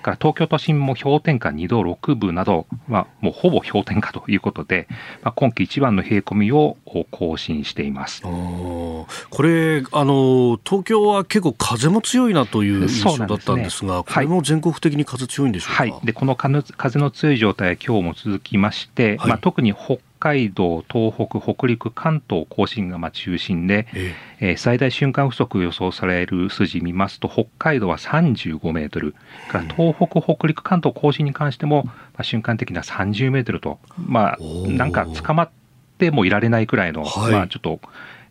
から東京都心も氷点下2度6分など、まあ、もうほぼ氷点下ということで、まあ、今季一番の冷え込みを更新しています。これあの、東京は結構風も強いなという印象だったんですが、すね、これも全国的に風強いんでしょうか、はい、でこの風の強い状態は今日も続きまして、はい、まあ、特に北海道、東北、北陸、関東甲信がまあ中心で、ええ。ー、最大瞬間風速予想される筋見ますと、北海道は35メートル、から東北、北陸、関東甲信に関しても、まあ、瞬間的には30メートルと、まあ、なんか捕まってもいられないくらいの、はい、まあ、ちょっと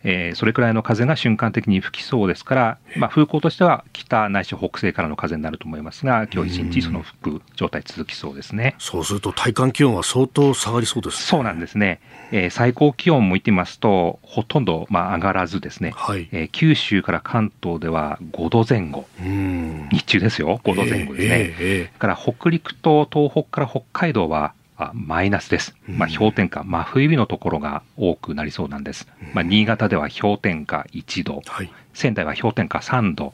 えー、それくらいの風が瞬間的に吹きそうですから、まあ、風向としては北ないし北西からの風になると思いますが、今日一日その吹く状態続きそうですね。そうすると体感気温は相当下がりそうです、ね、そうなんですね。えー、最高気温も見てみますと、ほとんどまあ上がらずですね、はい、えー、九州から関東では5度前後、日中ですよ、5度前後ですね。えーえー、から北陸と東北から北海道はあマイナスです。まあ、氷点下、真冬日のところが多くなりそうなんです。まあ、新潟では氷点下1度、はい、仙台は氷点下3度、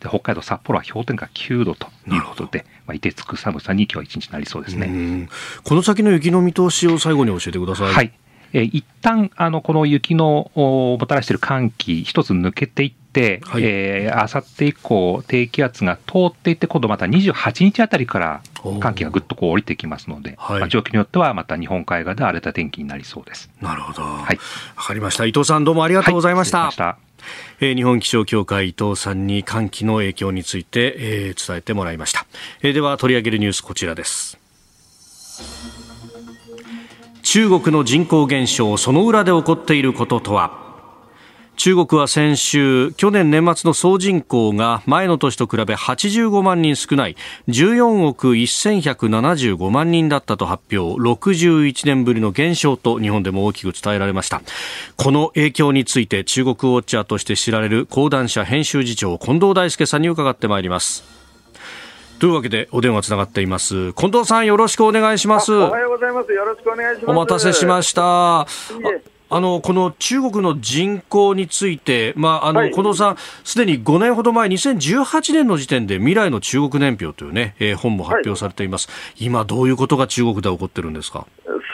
で北海道札幌は氷点下9度ということで、まあ、いてつく寒さに今日は一日なりそうですね。この先の雪の見通しを最後に教えてください。はい。えー、一旦あのこの雪のもたらしている寒気、一つ抜けていって、はい、えー、あさって以降、低気圧が通っていって、今度また28日あたりから寒気がぐっとこう降りてきますので、はい、まあ、状況によってはまた日本海側で荒れた天気になりそうです。なるほど。はい。わかりました。伊藤さんどうもありがとうございました。はい、えー、日本気象協会伊藤さんに寒気の影響について、えー、伝えてもらいました。えー、では取り上げるニュースこちらです。中国の人口減少その裏で起こっていることとは？中国は先週去年年末の総人口が前の年と比べ85万人少ない14億1175万人だったと発表。61年ぶりの減少と日本でも大きく伝えられました。この影響について中国ウォッチャーとして知られる講談社編集次長近藤大輔さんに伺ってまいります。というわけでお電話つながっています。近藤さんよろしくお願いします。おはようございます。よろしくお願いします。お待たせしましたあのこの中国の人口について、まああの、はい、近藤さん、すでに5年ほど前、2018年の時点で未来の中国年表というね、えー、本も発表されています、はい、今、どういうことが中国で起こってるんですか？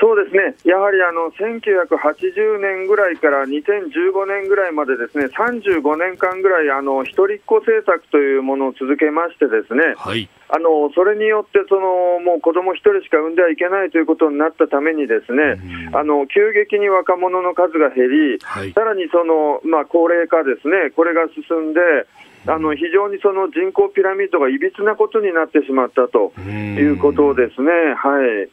そそうですね、やはりあの1980年ぐらいから2015年ぐらいまでですね35年間ぐらいあの一人っ子政策というものを続けましてですね、はい、あのそれによってそのもう子供一人しか産んではいけないということになったためにですね、あの急激に若者の数が減り、はい、さらにその、まあ、高齢化ですね、これが進んで、あの非常にその人口ピラミッドがいびつなことになってしまったということですね。はい。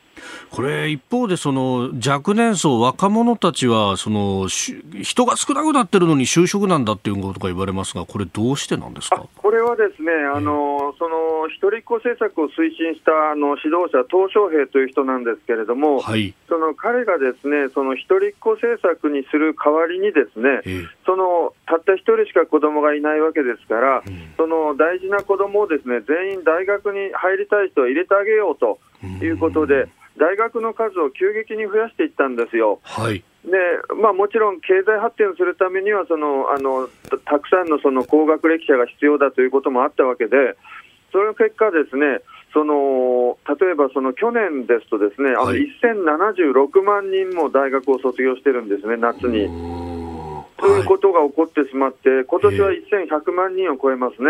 これ、一方でその若年層、若者たちはその人が少なくなってるのに就職なんだっていうことが言われますが、これ、どうしてなんですか？これはですね、あのその一人っ子政策を推進したあの指導者、鄧小平という人なんですけれども、はい、その彼がですねその一人っ子政策にする代わりに、ですね、そのたった一人しか子供がいないわけですから、うん、その大事な子供をですね全員大学に入りたい人は入れてあげようということで、大学の数を急激に増やしていったんですよ。はいでまあ、もちろん経済発展するためにはそのあのたくさんのその高学歴者が必要だということもあったわけで、その結果、ですねその例えばその去年ですと、ですね、はい、1076万人も大学を卒業してるんですね、夏に。ということが起こってしまって、今年は1100万人を超えますね。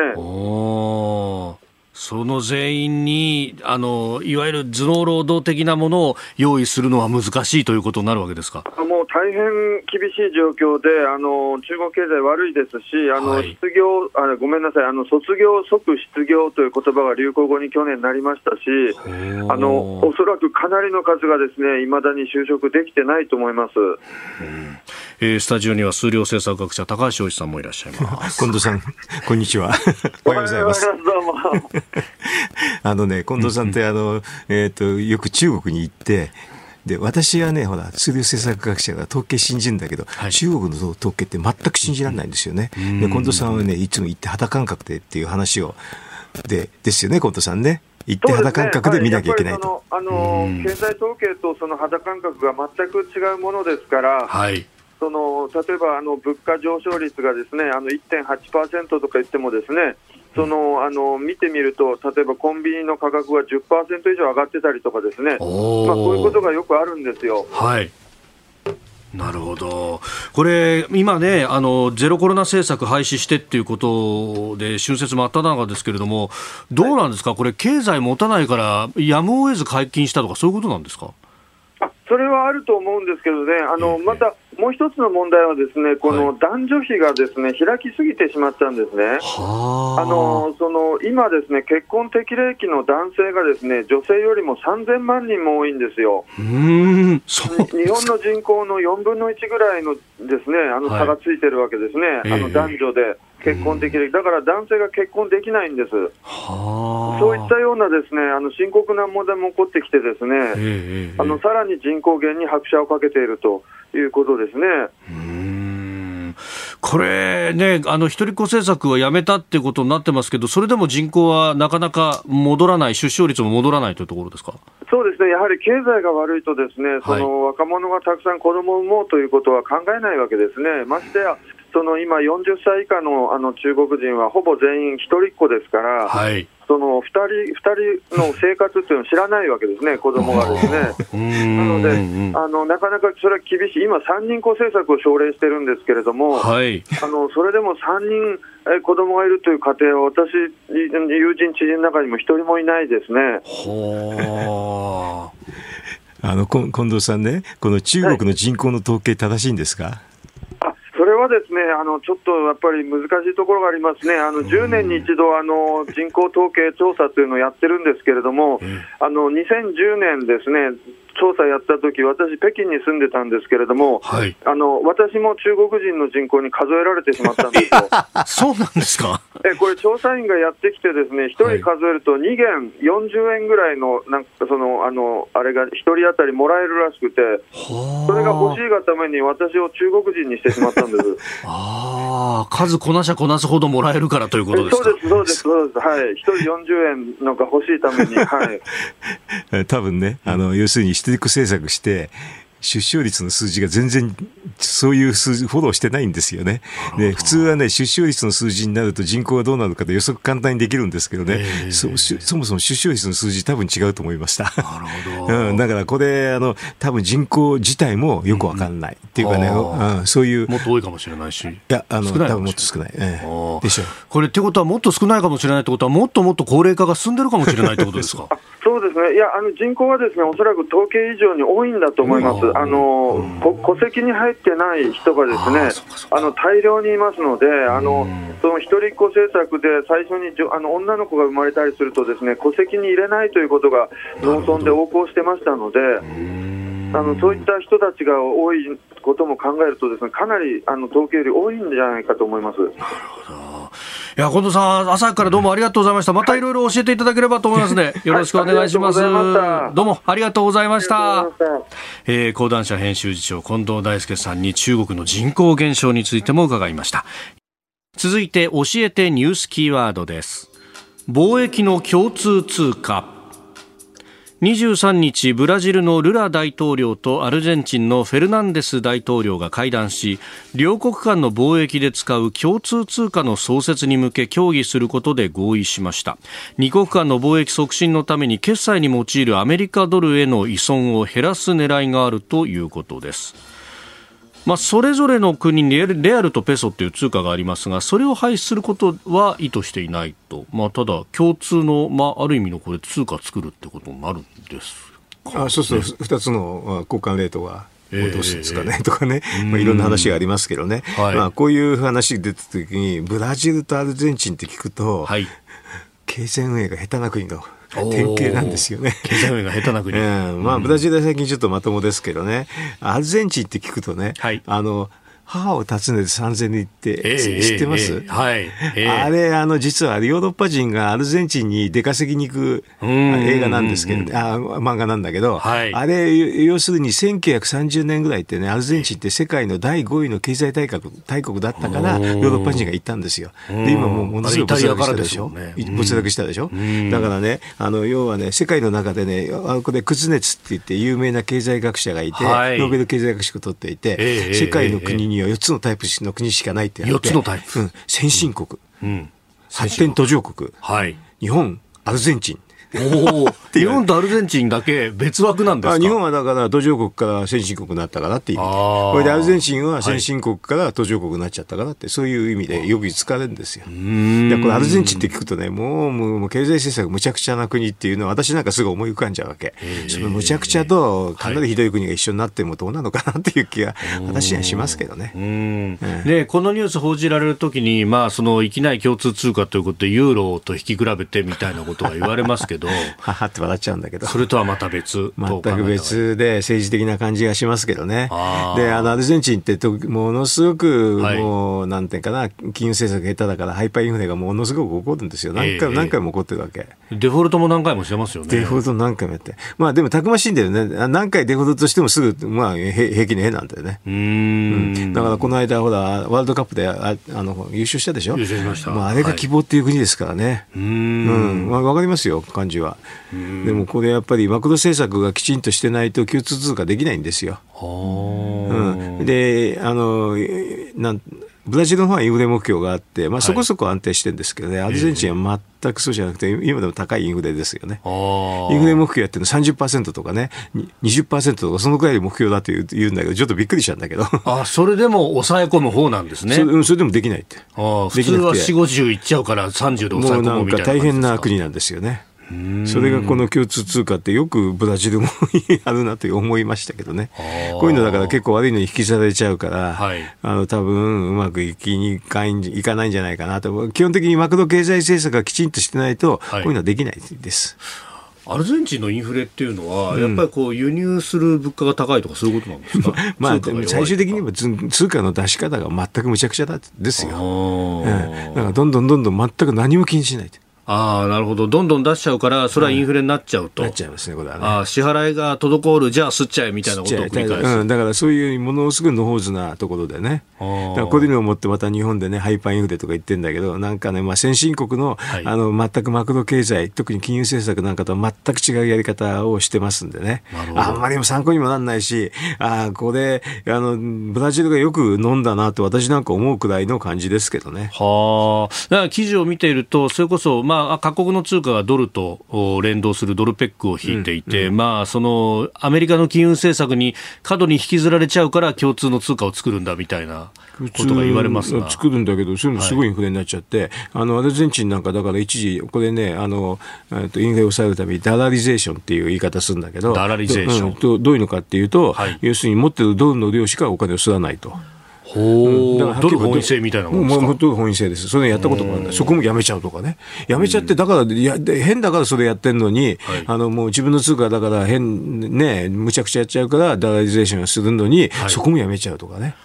その全員にあのいわゆる頭脳労働的なものを用意するのは難しいということになるわけですか？もう大変厳しい状況で、あの中国経済悪いですし、あの、はい、失業あごめんなさいあの、卒業即失業という言葉が流行語に去年なりましたし、あのおそらくかなりの数がですねいまだに就職できてないと思います。えー、スタジオには数量政策学者高橋洋一さんもいらっしゃいます。近藤さん、こんにちは。おはようございます。どうも。あのね、近藤さんって、あの、えっ、ー、と、よく中国に行って、で私はね、ほら、数量政策学者が統計信じるんだけど、はい、中国の統計って全く信じられないんですよね。で近藤さんはね、いつも行って肌感覚でっていう話を、でですよね、近藤さんね。行って肌感覚で見なきゃいけないと。ねはい、あの経済統計とその肌感覚が全く違うものですから、はい、その例えばあの物価上昇率がですねあの1.8%とか言ってもですねそのあの見てみると、例えばコンビニの価格が10%以上上がってたりとかですね、まあ、こういうことがよくあるんですよ。はい。なるほど、これ、今ねあの、ゼロコロナ政策廃止してっていうことで、春節真っただ中ですけれども、どうなんですか、これ、経済持たないから、やむを得ず解禁したとか、そういうことなんですか？あそれはあると思うんですけどね、あのまたもう一つの問題は、ですねこの男女比がですね開きすぎてしまったんですね、あ。のその今、ですね結婚適齢期の男性がですね女性よりも3000万人も多いんですよ。うん。日本の人口の4分の1ぐらいのですねあの差がついてるわけですね、はい、あの男女で。結婚できる、だから男性が結婚できないんです、そういったようなですねあの深刻な問題も起こってきて、ですね、あのさらに人口減に拍車をかけているということですね。これね、あの一人っ子政策はやめたってことになってますけど、それでも人口はなかなか戻らない、出生率も戻らないというところですか？そうですね、やはり経済が悪いと、ですね、その若者がたくさん子供を産もうということは考えないわけですね。ましてやその今、40歳以下のあの中国人はほぼ全員一人っ子ですから、はい、その2人 ,2 人の生活っていうのを知らないわけですね、子供がですね。なのであの、なかなかそれは厳しい、今、3人子政策を奨励してるんですけれども、はい、あのそれでも3人え子供がいるという家庭は、私、友人、知人の中にも1人もいないですね。あの近藤さんね、この中国の人口の統計、正しいんですか、はいそれはですねあのちょっとやっぱり難しいところがありますね、あの10年に一度あの、人口統計調査というのをやってるんですけれども、あの2010年ですね、調査やった時私、北京に住んでたんですけれども、はい、あの私も中国人の人口に数えられてしまったんですよ。そうなんですか？えこれ、調査員がやってきて、ですね1人数えると2元40円ぐらいの、なんかそのあのあれが1人当たりもらえるらしくて、それが欲しいがために私を中国人にしてしまったんです。あ数こなしゃこなすほどもらえるからということですそうです、そうです、そうです、はい、1人40円のが欲しいために、はい、多分ね、あの要するに一人っ子政策して、出生率の数字が全然そういう数字フォローしてないんですよね。で普通はね出生率の数字になると人口がどうなるかで予測簡単にできるんですけどね、えー、そそもそも出生率の数字多分違うと思いました。なるほど、うん、だからこれあの多分人口自体もよくわかんない、っていうかね、うん、そういう。もっと多いかもしれないし。いやあの多分もっと少ない、えー、でしょう。これってことはもっと少ないかもしれないってことはもっともっと高齢化が進んでるかもしれないってことですか？そうですね、いやあの人口はですねおそらく統計以上に多いんだと思います、あの戸籍に入ってない人がですねあの大量にいますので、あのその一人っ子政策で最初にあの女の子が生まれたりすると、ですね戸籍に入れないということが農村で横行してましたので。あのそういった人たちが多いことも考えるとですねかなりあの統計より多いんじゃないかと思います。なるほどいや、近藤さん、朝からどうもありがとうございました。またいろいろ教えていただければと思いますね。よろしくお願いします。はい、どうもありがとうございました。えー、講談社編集次長、近藤大輔さんに中国の人口減少についても伺いました。続いて、教えてニュースキーワードです。貿易の共通通貨。23日ブラジルのルラ大統領とアルゼンチンのフェルナンデス大統領が会談し両国間の貿易で使う共通通貨の創設に向け協議することで合意しました。2国間の貿易促進のために決済に用いるアメリカドルへの依存を減らす狙いがあるということです。まあ、それぞれの国にレアルとペソという通貨がありますがそれを廃止することは意図していないと、まあ、ただ共通の、まあ、ある意味のこれ通貨作るってことになるんですあそうすると2つの交換レートがどうするんですかね、えー、とかね、まあ、いろんな話がありますけどね、はい、まあ、こういう話出た時にブラジルとアルゼンチンって聞くと、はい、経済運営が下手な国の典型なんですよね。経済が下手な国。うん、まあ、ブラジルは最近ちょっとまともですけどね、アルゼンチンって聞くとね、はい、あの、母を訪ねて三千に行って、えー、知ってます、えー、はい、えー、あれ、あの、実はヨーロッパ人がアルゼンチンに出稼ぎに行く映画なんですけど、あ漫画なんだけど、はい、あれ、要するに1930年ぐらいってね、アルゼンチンって世界の第5位の経済大国大国だったから、ヨー。ロッパ人が行ったんですよ。で、今もうものすごい没落したでしょ？没落したでしょ？だからね、あの、要はね、世界の中でね、あこれ、クツネツって言って有名な経済学者がいて、はい、ノーベル経済学賞を取っていて、えー、世界の国にには4つのタイプの国しかないって4つのタイプ、うん、先進国、うん、発展途上国、はい、日本アルゼンチンお日本とアルゼンチンだけ別枠なんですか？日本はだから途上国から先進国になったからっていうこれでアルゼンチンは先進国から途上国になっちゃったからって、そういう意味でよく使われるんですよ。でこれアルゼンチンって聞くとねもうもう経済政策むちゃくちゃな国っていうのは私なんかすぐ思い浮かんじゃうわけ。そのむちゃくちゃとかなりひどい国が一緒になってもどうなのかなっていう気が私にはしますけどね。でこのニュース報じられるときにまあその域内共通通貨ということでユーロと引き比べてみたいなことが言われますけど。ははって笑っちゃうんだけど。それとはまた別。全く別で政治的な感じがしますけどね。で、あの、アルゼンチンってものすごく、もう、なんていうかな、金融政策下手だから、ハイパーインフレがものすごく起こるんですよ。何回も何回も起こってるわけ。デフォルトも何回もしてますよね。デフォルト何回もやって。まあでもたくましいんだよね。何回デフォルトしてもすぐ、まあ、平気の絵なんだよね。うん,、だからこの間、ほら、ワールドカップでああの優勝したでしょ？優勝しました。まあ、あれが希望っていう国ですからね。うん。わ、かりますよ、感じは。でもこれやっぱりマクロ政策がきちんとしてないと共通通貨できないんですよ。うん、であのなんブラジルの方はインフレ目標があって、まあ、そこそこ安定してるんですけどね、はい、アルゼンチンは全くそうじゃなくて、今でも高いインフレですよね。インフレ目標やってるの30%とかね、20%とか、そのくらいで目標だと言うんだけど、ちょっとびっくりしたんだけど。あそれでも抑え込む方なんですね。それそれでもできないって。あ普通は4、50いっちゃうから30で抑え込むみたいなもうなんか大変な国なんですよね。それがこの共通通貨ってよくブラジルもあるなと思いましたけどね。こういうのだから結構悪いのに引きされちゃうから、はい、あの多分うまくいきにかいいかないんじゃないかなと。基本的にマクロ経済政策がきちんとしてないと、こういうのはできないです。アルゼンチンのインフレっていうのは、やっぱりこう輸入する物価が高いとか、そういうことなんですか、まあ、最終的には通貨の出し方が全くむちゃくちゃだですよ。うん、だからどんどんどんどん全く何も気にしないああ、なるほど。どんどん出しちゃうから、それはインフレになっちゃうと。なっちゃいますね、これはね。ああ、支払いが滞る、じゃあ吸っちゃえみたいなことを繰り返す。うん、だからそういうものすごい野放図なところでね。だからこういうのをもってまた日本でね、ハイパーインフレとか言ってんだけど、なんかね、まあ先進国の、はい、あの、全くマクロ経済、特に金融政策なんかとは全く違うやり方をしてますんでね。あんまりも参考にもなんないし、ああ、これ、あの、ブラジルがよく飲んだなと私なんか思うくらいの感じですけどね。はあ。だから記事を見ていると、それこそ、まあ、各国の通貨がドルと連動するドルペックを引いていて、うんうん、まあ、その、アメリカの金融政策に過度に引きずられちゃうから共通の通貨を作るんだみたいな。ことが言われます作るんだけど、そういうのすごいインフレになっちゃって、はい、あのアルゼンチンなんかだから一時、これね、あのとインフレを抑えるためにダラリゼーションっていう言い方するんだけど、ダラリゼーション、うん、どういうのかっていうと、はい、要するに持ってるドルの量しかお金を吸わないと。ほう、ドル本位制みたいなもんですか？ドル本位制です。それやったこともあるそこもやめちゃうとかね。やめちゃって、だから、や変だからそれやってんのに、はい、あの、もう自分の通貨だから変、ね、むちゃくちゃやっちゃうから、ダラリゼーションするのに、はい、そこもやめちゃうとかね。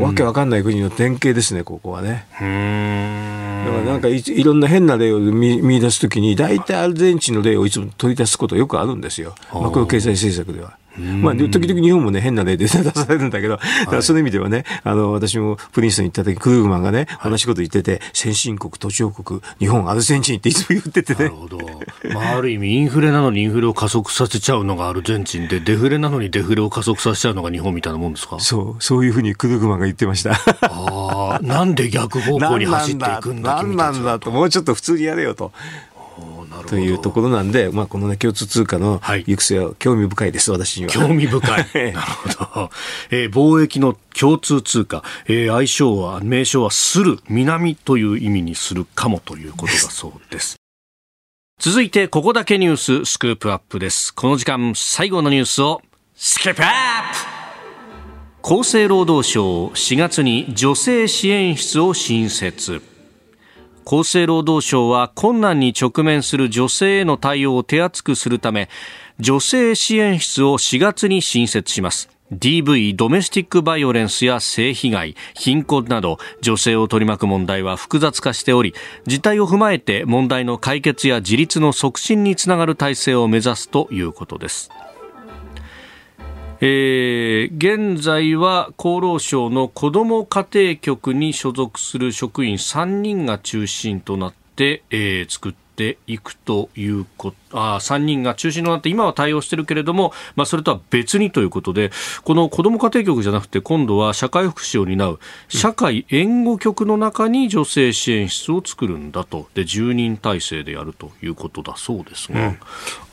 わわけわかんない国の典型ですね、ここはね。だからなんかいいろんな変な例を見見出すときに、大体アルゼンチンの例をいつも取り出すことよくあるんですよ、マクロ経済政策では。まあ、時々日本もね、変な例で 出されるんだけど、はい、そういう意味ではね、あの、私もプリンストン行った時、クルーグマンがね、同じこと言ってて、先進国、途上国、日本、アルゼンチンっていつも言っててね。なるほど。まあ、ある意味、インフレなのにインフレを加速させちゃうのがアルゼンチンで、デフレなのにデフレを加速させちゃうのが日本みたいなもんですか？そう、そういうふうにクルーグマンが言ってました。ああ、なんで逆方向に走っていくんだなんなんだと、もうちょっと普通にやれよと。というところなんで、まあ、この、ね、共通通貨の行く末は興味深いです、私には。興味深い。なるほど。えー、貿易の共通通貨、えー、愛称は、名称はする、南という意味にするかもということだそうです。続いて、ここだけニューススクープアップです。この時間、最後のニュースを、スクープアップ厚生労働省、4月に女性支援室を新設。厚生労働省は困難に直面する女性への対応を手厚くするため女性支援室を4月に新設します。DV ドメスティックバイオレンスや性被害貧困など女性を取り巻く問題は複雑化しており実態を踏まえて問題の解決や自立の促進につながる体制を目指すということです。えー、現在は厚労省の子ども家庭局に所属する職員3人が中心となって、えー、作っていくということあ3人が中心となって今は対応しているけれども、まあ、それとは別にということでこの子ども家庭局じゃなくて今度は社会福祉を担う社会援護局の中に女性支援室を作るんだとで10人体制でやるということだそうですが。うん、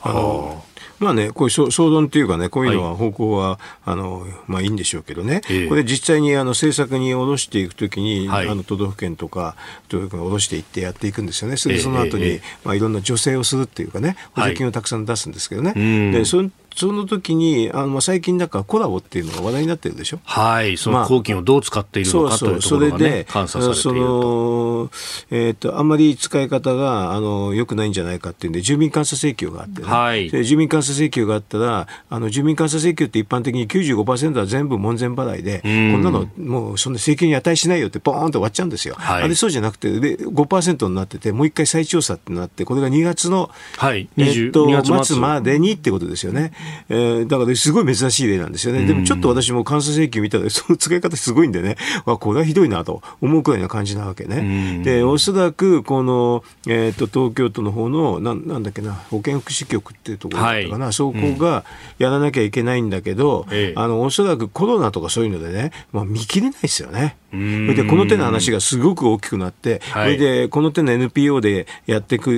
あのまあね、こういう相談っていうかね、こういうのは方向は、はい、あの、まあいいんでしょうけどね、えー、これ実際にあの政策に下ろしていくときに、はい、あの都道府県とか、都道府県下ろしていってやっていくんですよね。それでその後に、えー、まあいろんな助成をするっていうかね、補助金をたくさん出すんですけどね。はい、でそその時にあの最近なんかコラボっていうのが話題になってるでしょ？はい、その公金をどう使っているのか、というところが、ね、監査されていると。えっ、ー、とあんまり使い方があの良くないんじゃないかっていうんで住民監査請求があって、ね、はい、で住民監査請求があったらあの住民監査請求って一般的に95%は全部門前払いで、こんなのもうそんな請求に値しないよってポーンと終わっちゃうんですよ。はい、あれそうじゃなくてで5%になっててもう一回再調査ってなってこれが2月の、はい、えー、っと末までにってことですよね。えー、だからすごい珍しい例なんですよね。でもちょっと私も監査請求見たら、その使い方すごいんでね、わ、これはひどいなと思うくらいな感じなわけね。で、おそらく、この、えっ、ー、と、東京都の方の、ななんだっけな、保健福祉局っていうところだったかな、はい、そこがやらなきゃいけないんだけど、うん、あの、おそらくコロナとかそういうのでね、まあ、見切れないですよね。で、この手の話がすごく大きくなって、それで、この手の NPO でやっていく、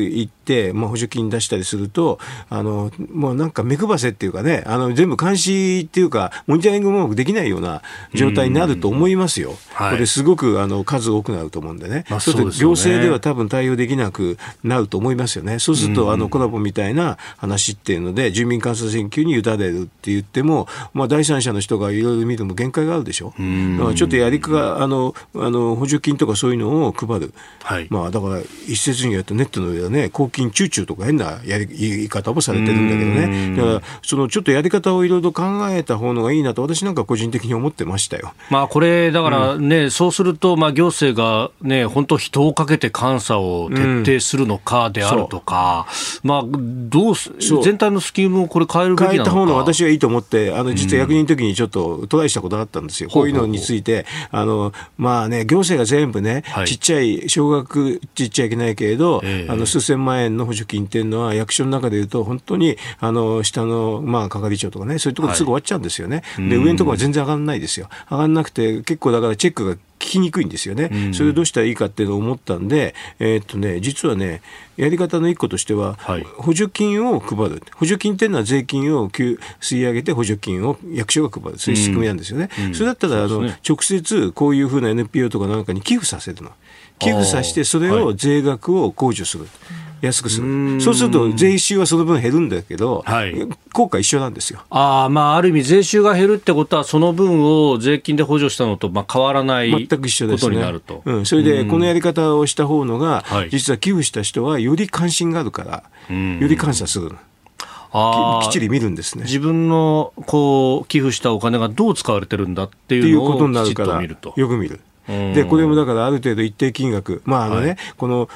て、まあ、補助金出したりすると、あの、もうなんか目配せっていうかね、あの、全部監視っていうか、モニタリングもできないような状態になると思いますよ。これすごくあの数多くなると思うんでね。まあ、そうすると行政では多分対応できなくなると思いますよね。そうすると、あの、コラボみたいな話っていうので、住民監査選挙に委ねるって言っても、まあ、第三者の人がいろいろ見るも限界があるでしょ。だからちょっとやりか、あの、あの、補助金とかそういうのを配る。はい、まあ、だから、一説によるとネットの上はね、公金中中とか変なやり言い方もされてるんだけどね。だから、そのちょっとやり方をいろいろ考えた方のがいいなと、私なんか個人的に思ってましたよ。まあ、これ、だから、うん、ね、そうすると、まあ、行政が、ね、本当、人をかけて監査を徹底するのかであるとか、うん、まあ、どう全体のスキームをこれ変えるべきなのか。変えた方の私はいいと思って、あの実は役人の時にちょっとトライしたことがあったんですよ、こういうのについて、あのまあね、行政が全部ね、はい、ちっちゃい、少額ちっちゃいけないけれど、えー、あの数千万円の補助金っていうのは、役所の中でいうと、本当にあの下の、まあ、係長とかね、そういうところですぐ終わっちゃうんですよね。はい、で上のところは全然上がらないですよ。上がらなくて、結構だからチェックが聞きにくいんですよね、うん、それをどうしたらいいかっていうのを思ったんで、えー、っとね、実はね、やり方の一個としては、はい、補助金を配る、補助金っていうのは税金を吸い上げて補助金を役所が配る、そういう仕組みなんですよね。うん、それだったら、あの、ね、直接こういうふうな NPO とかなんかに寄付させるの。寄付させて、それを税額を控除する。安くする。そうすると税収はその分減るんだけど、はい、効果一緒なんですよ。あまあ、ある意味税収が減るってことは、その分を税金で補助したのとまあ変わらない全く一緒です、ね、ことになると。うん、それで、このやり方をした方のが、実は寄付した人はより関心があるから、より感謝する。きっちり見るんですね自分のこう寄付したお金がどう使われてるんだっていうのをきちっと見ると。よく見る。で、これもだからある程度一定金額、まああのね、はい、この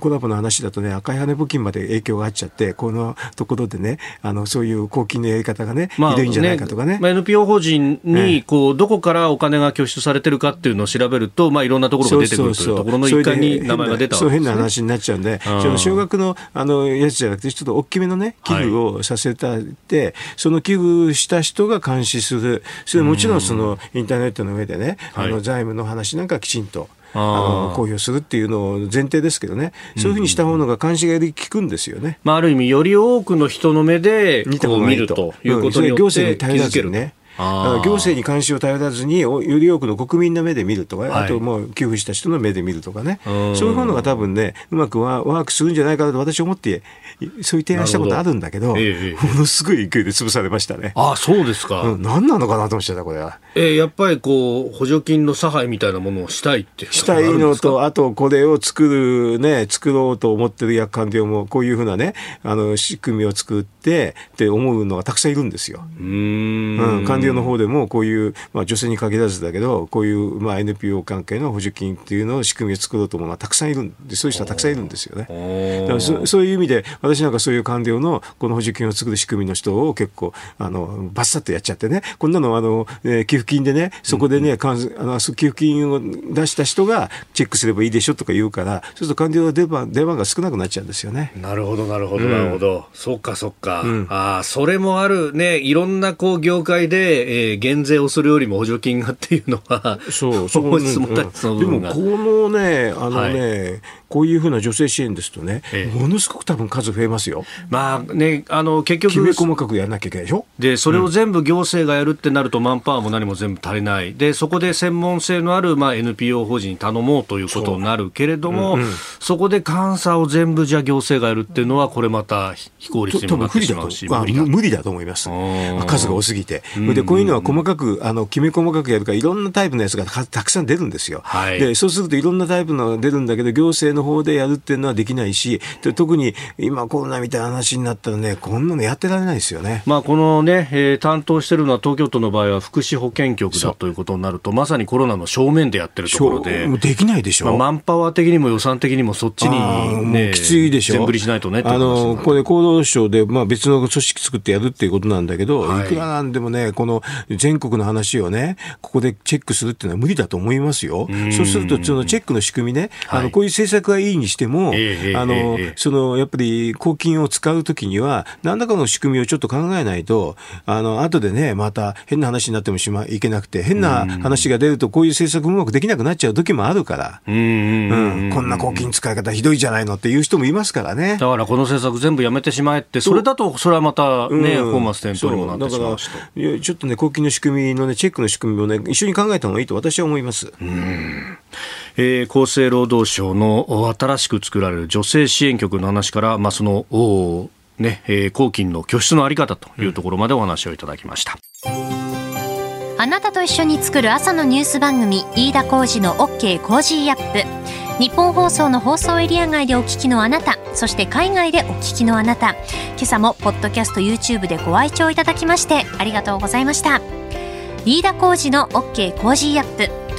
コラボの話だとね、赤い羽募金まで影響があっちゃって、このところでね、あのそういう公金のやり方がね、まあ、ひどいんじゃないかとかね。まあ、NPO 法人にこう、どこからお金が拠出されてるかっていうのを調べると、まあ、いろんなところが出てくるというところの一環に名前が出たそう変な話になっちゃうんで、その少額のあのやつじゃなくて、ちょっと大きめのね、寄付をさせたって、はい、その寄付した人が監視する、それもちろんそのインターネットの上でね、あの財務の話なんかきちんと。あの公表するっていうのを前提ですけどね、そういうふうにした方が監視がより効くんですよね。まあ、ある意味、より多くの人の目で見るということによって、うん、行政に頼らずね。行政に監視を頼らずに、より多くの国民の目で見るとか、はい、あともう給付した人の目で見るとかね、そういうのが多分ね、うまくワークするんじゃないかなと私は思って、そういう提案したことあるんだけど、どええ、ものすごい勢いで潰されましたね。あそうですか。うん、何なのかなと思ってた、これは。えー、やっぱりこう、補助金の差配みたいなものをしたいってしたいのと、あとこれを作る、ね、作ろうと思ってる役官僚も、こういうふうなね、あの仕組みを作ってって思うのがたくさんいるんですよ。うんうん、官僚の方でもこういう、まあ、女性に限らずだけど、こういう、まあ、NPO 関係の補助金っていうのを仕組みを作ろうと思うのはたくさんいるんで、そういう人はたくさんいるんですよね。だからそそういう意味で、私なんかそういう官僚のこの補助金を作る仕組みの人を結構、あの、バッサッとやっちゃってね、こんなの、あの、えー、寄付金でね、そこでね、うん、あの寄付金を出した人がチェックすればいいでしょとか言うから、そうすると官僚の出番出番が少なくなっちゃうんですよね。なるほど、なるほど、なるほど。そっか、そっか。うん、ああ、それもあるね、いろんなこう業界で、えー、減税をするよりも補助金がっていうのは、そう、そう、うん、でもこのね、あのね、はいこういうふうな女性支援ですとね、ええ、ものすごく多分数増えますよ。まあね、あの結局、きめ細かくやらなきゃいけないでしょ。で、それを全部行政がやるってなると、マンパワーも何も全部足りない、でそこで専門性のある、まあ、NPO 法人に頼もうということになるけれども、そうんうん、そこで監査を全部じゃ行政がやるっていうのは、これまた非効率にもなってしまうし、無理だ無理だと思います、数が多すぎて。で、こういうのは細かく、あのきめ細かくやるから、いろんなタイプのやつがたくさん出るんですよ。はい、でそうすると、いろんなタイプのが出るんだけど、行政の方でやるってのはできないし、特に今コロナみたいな話になったらね、こんなのやってられないですよね。まあ、このね、えー、担当してるのは東京都の場合は福祉保健局だということになると、まさにコロナの正面でやってるところで。できないでしょ？まあ、マンパワー的にも予算的にもそっちにね、きついでしょ？全振りしないとねあの、これ厚労省で、まあ別の組織作ってやるっていうことなんだけど、はい、いくらなんでもね、この全国の話をね、ここでチェックするっていうのは無理だと思いますよ。そうすると、そのチェックの仕組みね、はい、あの、こういう政策がいいにしても、えー、あの、そのやっぱり公金を使うときには、何らかの仕組みをちょっと考えないと、あの後でね、また変な話になってもしまいけなくて、変な話が出ると、こういう政策うまくできなくなっちゃう時もあるから、うん、こんな公金使い方ひどいじゃないのっていう人もいますからね。だからこの政策全部やめてしまえって、それだと、それはまたね、本末転倒にもなってしまうしと。ちょっとね、公金の仕組みのね、チェックの仕組みをね、一緒に考えた方がいいと私は思います。うんえー、厚生労働省の新しく作られる女性支援局の話から、まあ、そのねえー、公金の拠出のあり方というところまでお話をいただきました。あなたと一緒に作る朝のニュース番組飯田浩二の OK コージーアップ。日本放送の放送エリア外でお聞きのあなたそして海外でお聞きのあなた。今朝もポッドキャスト YouTube でご愛聴いただきましてありがとうございました。飯田浩二の OK コージーアップ。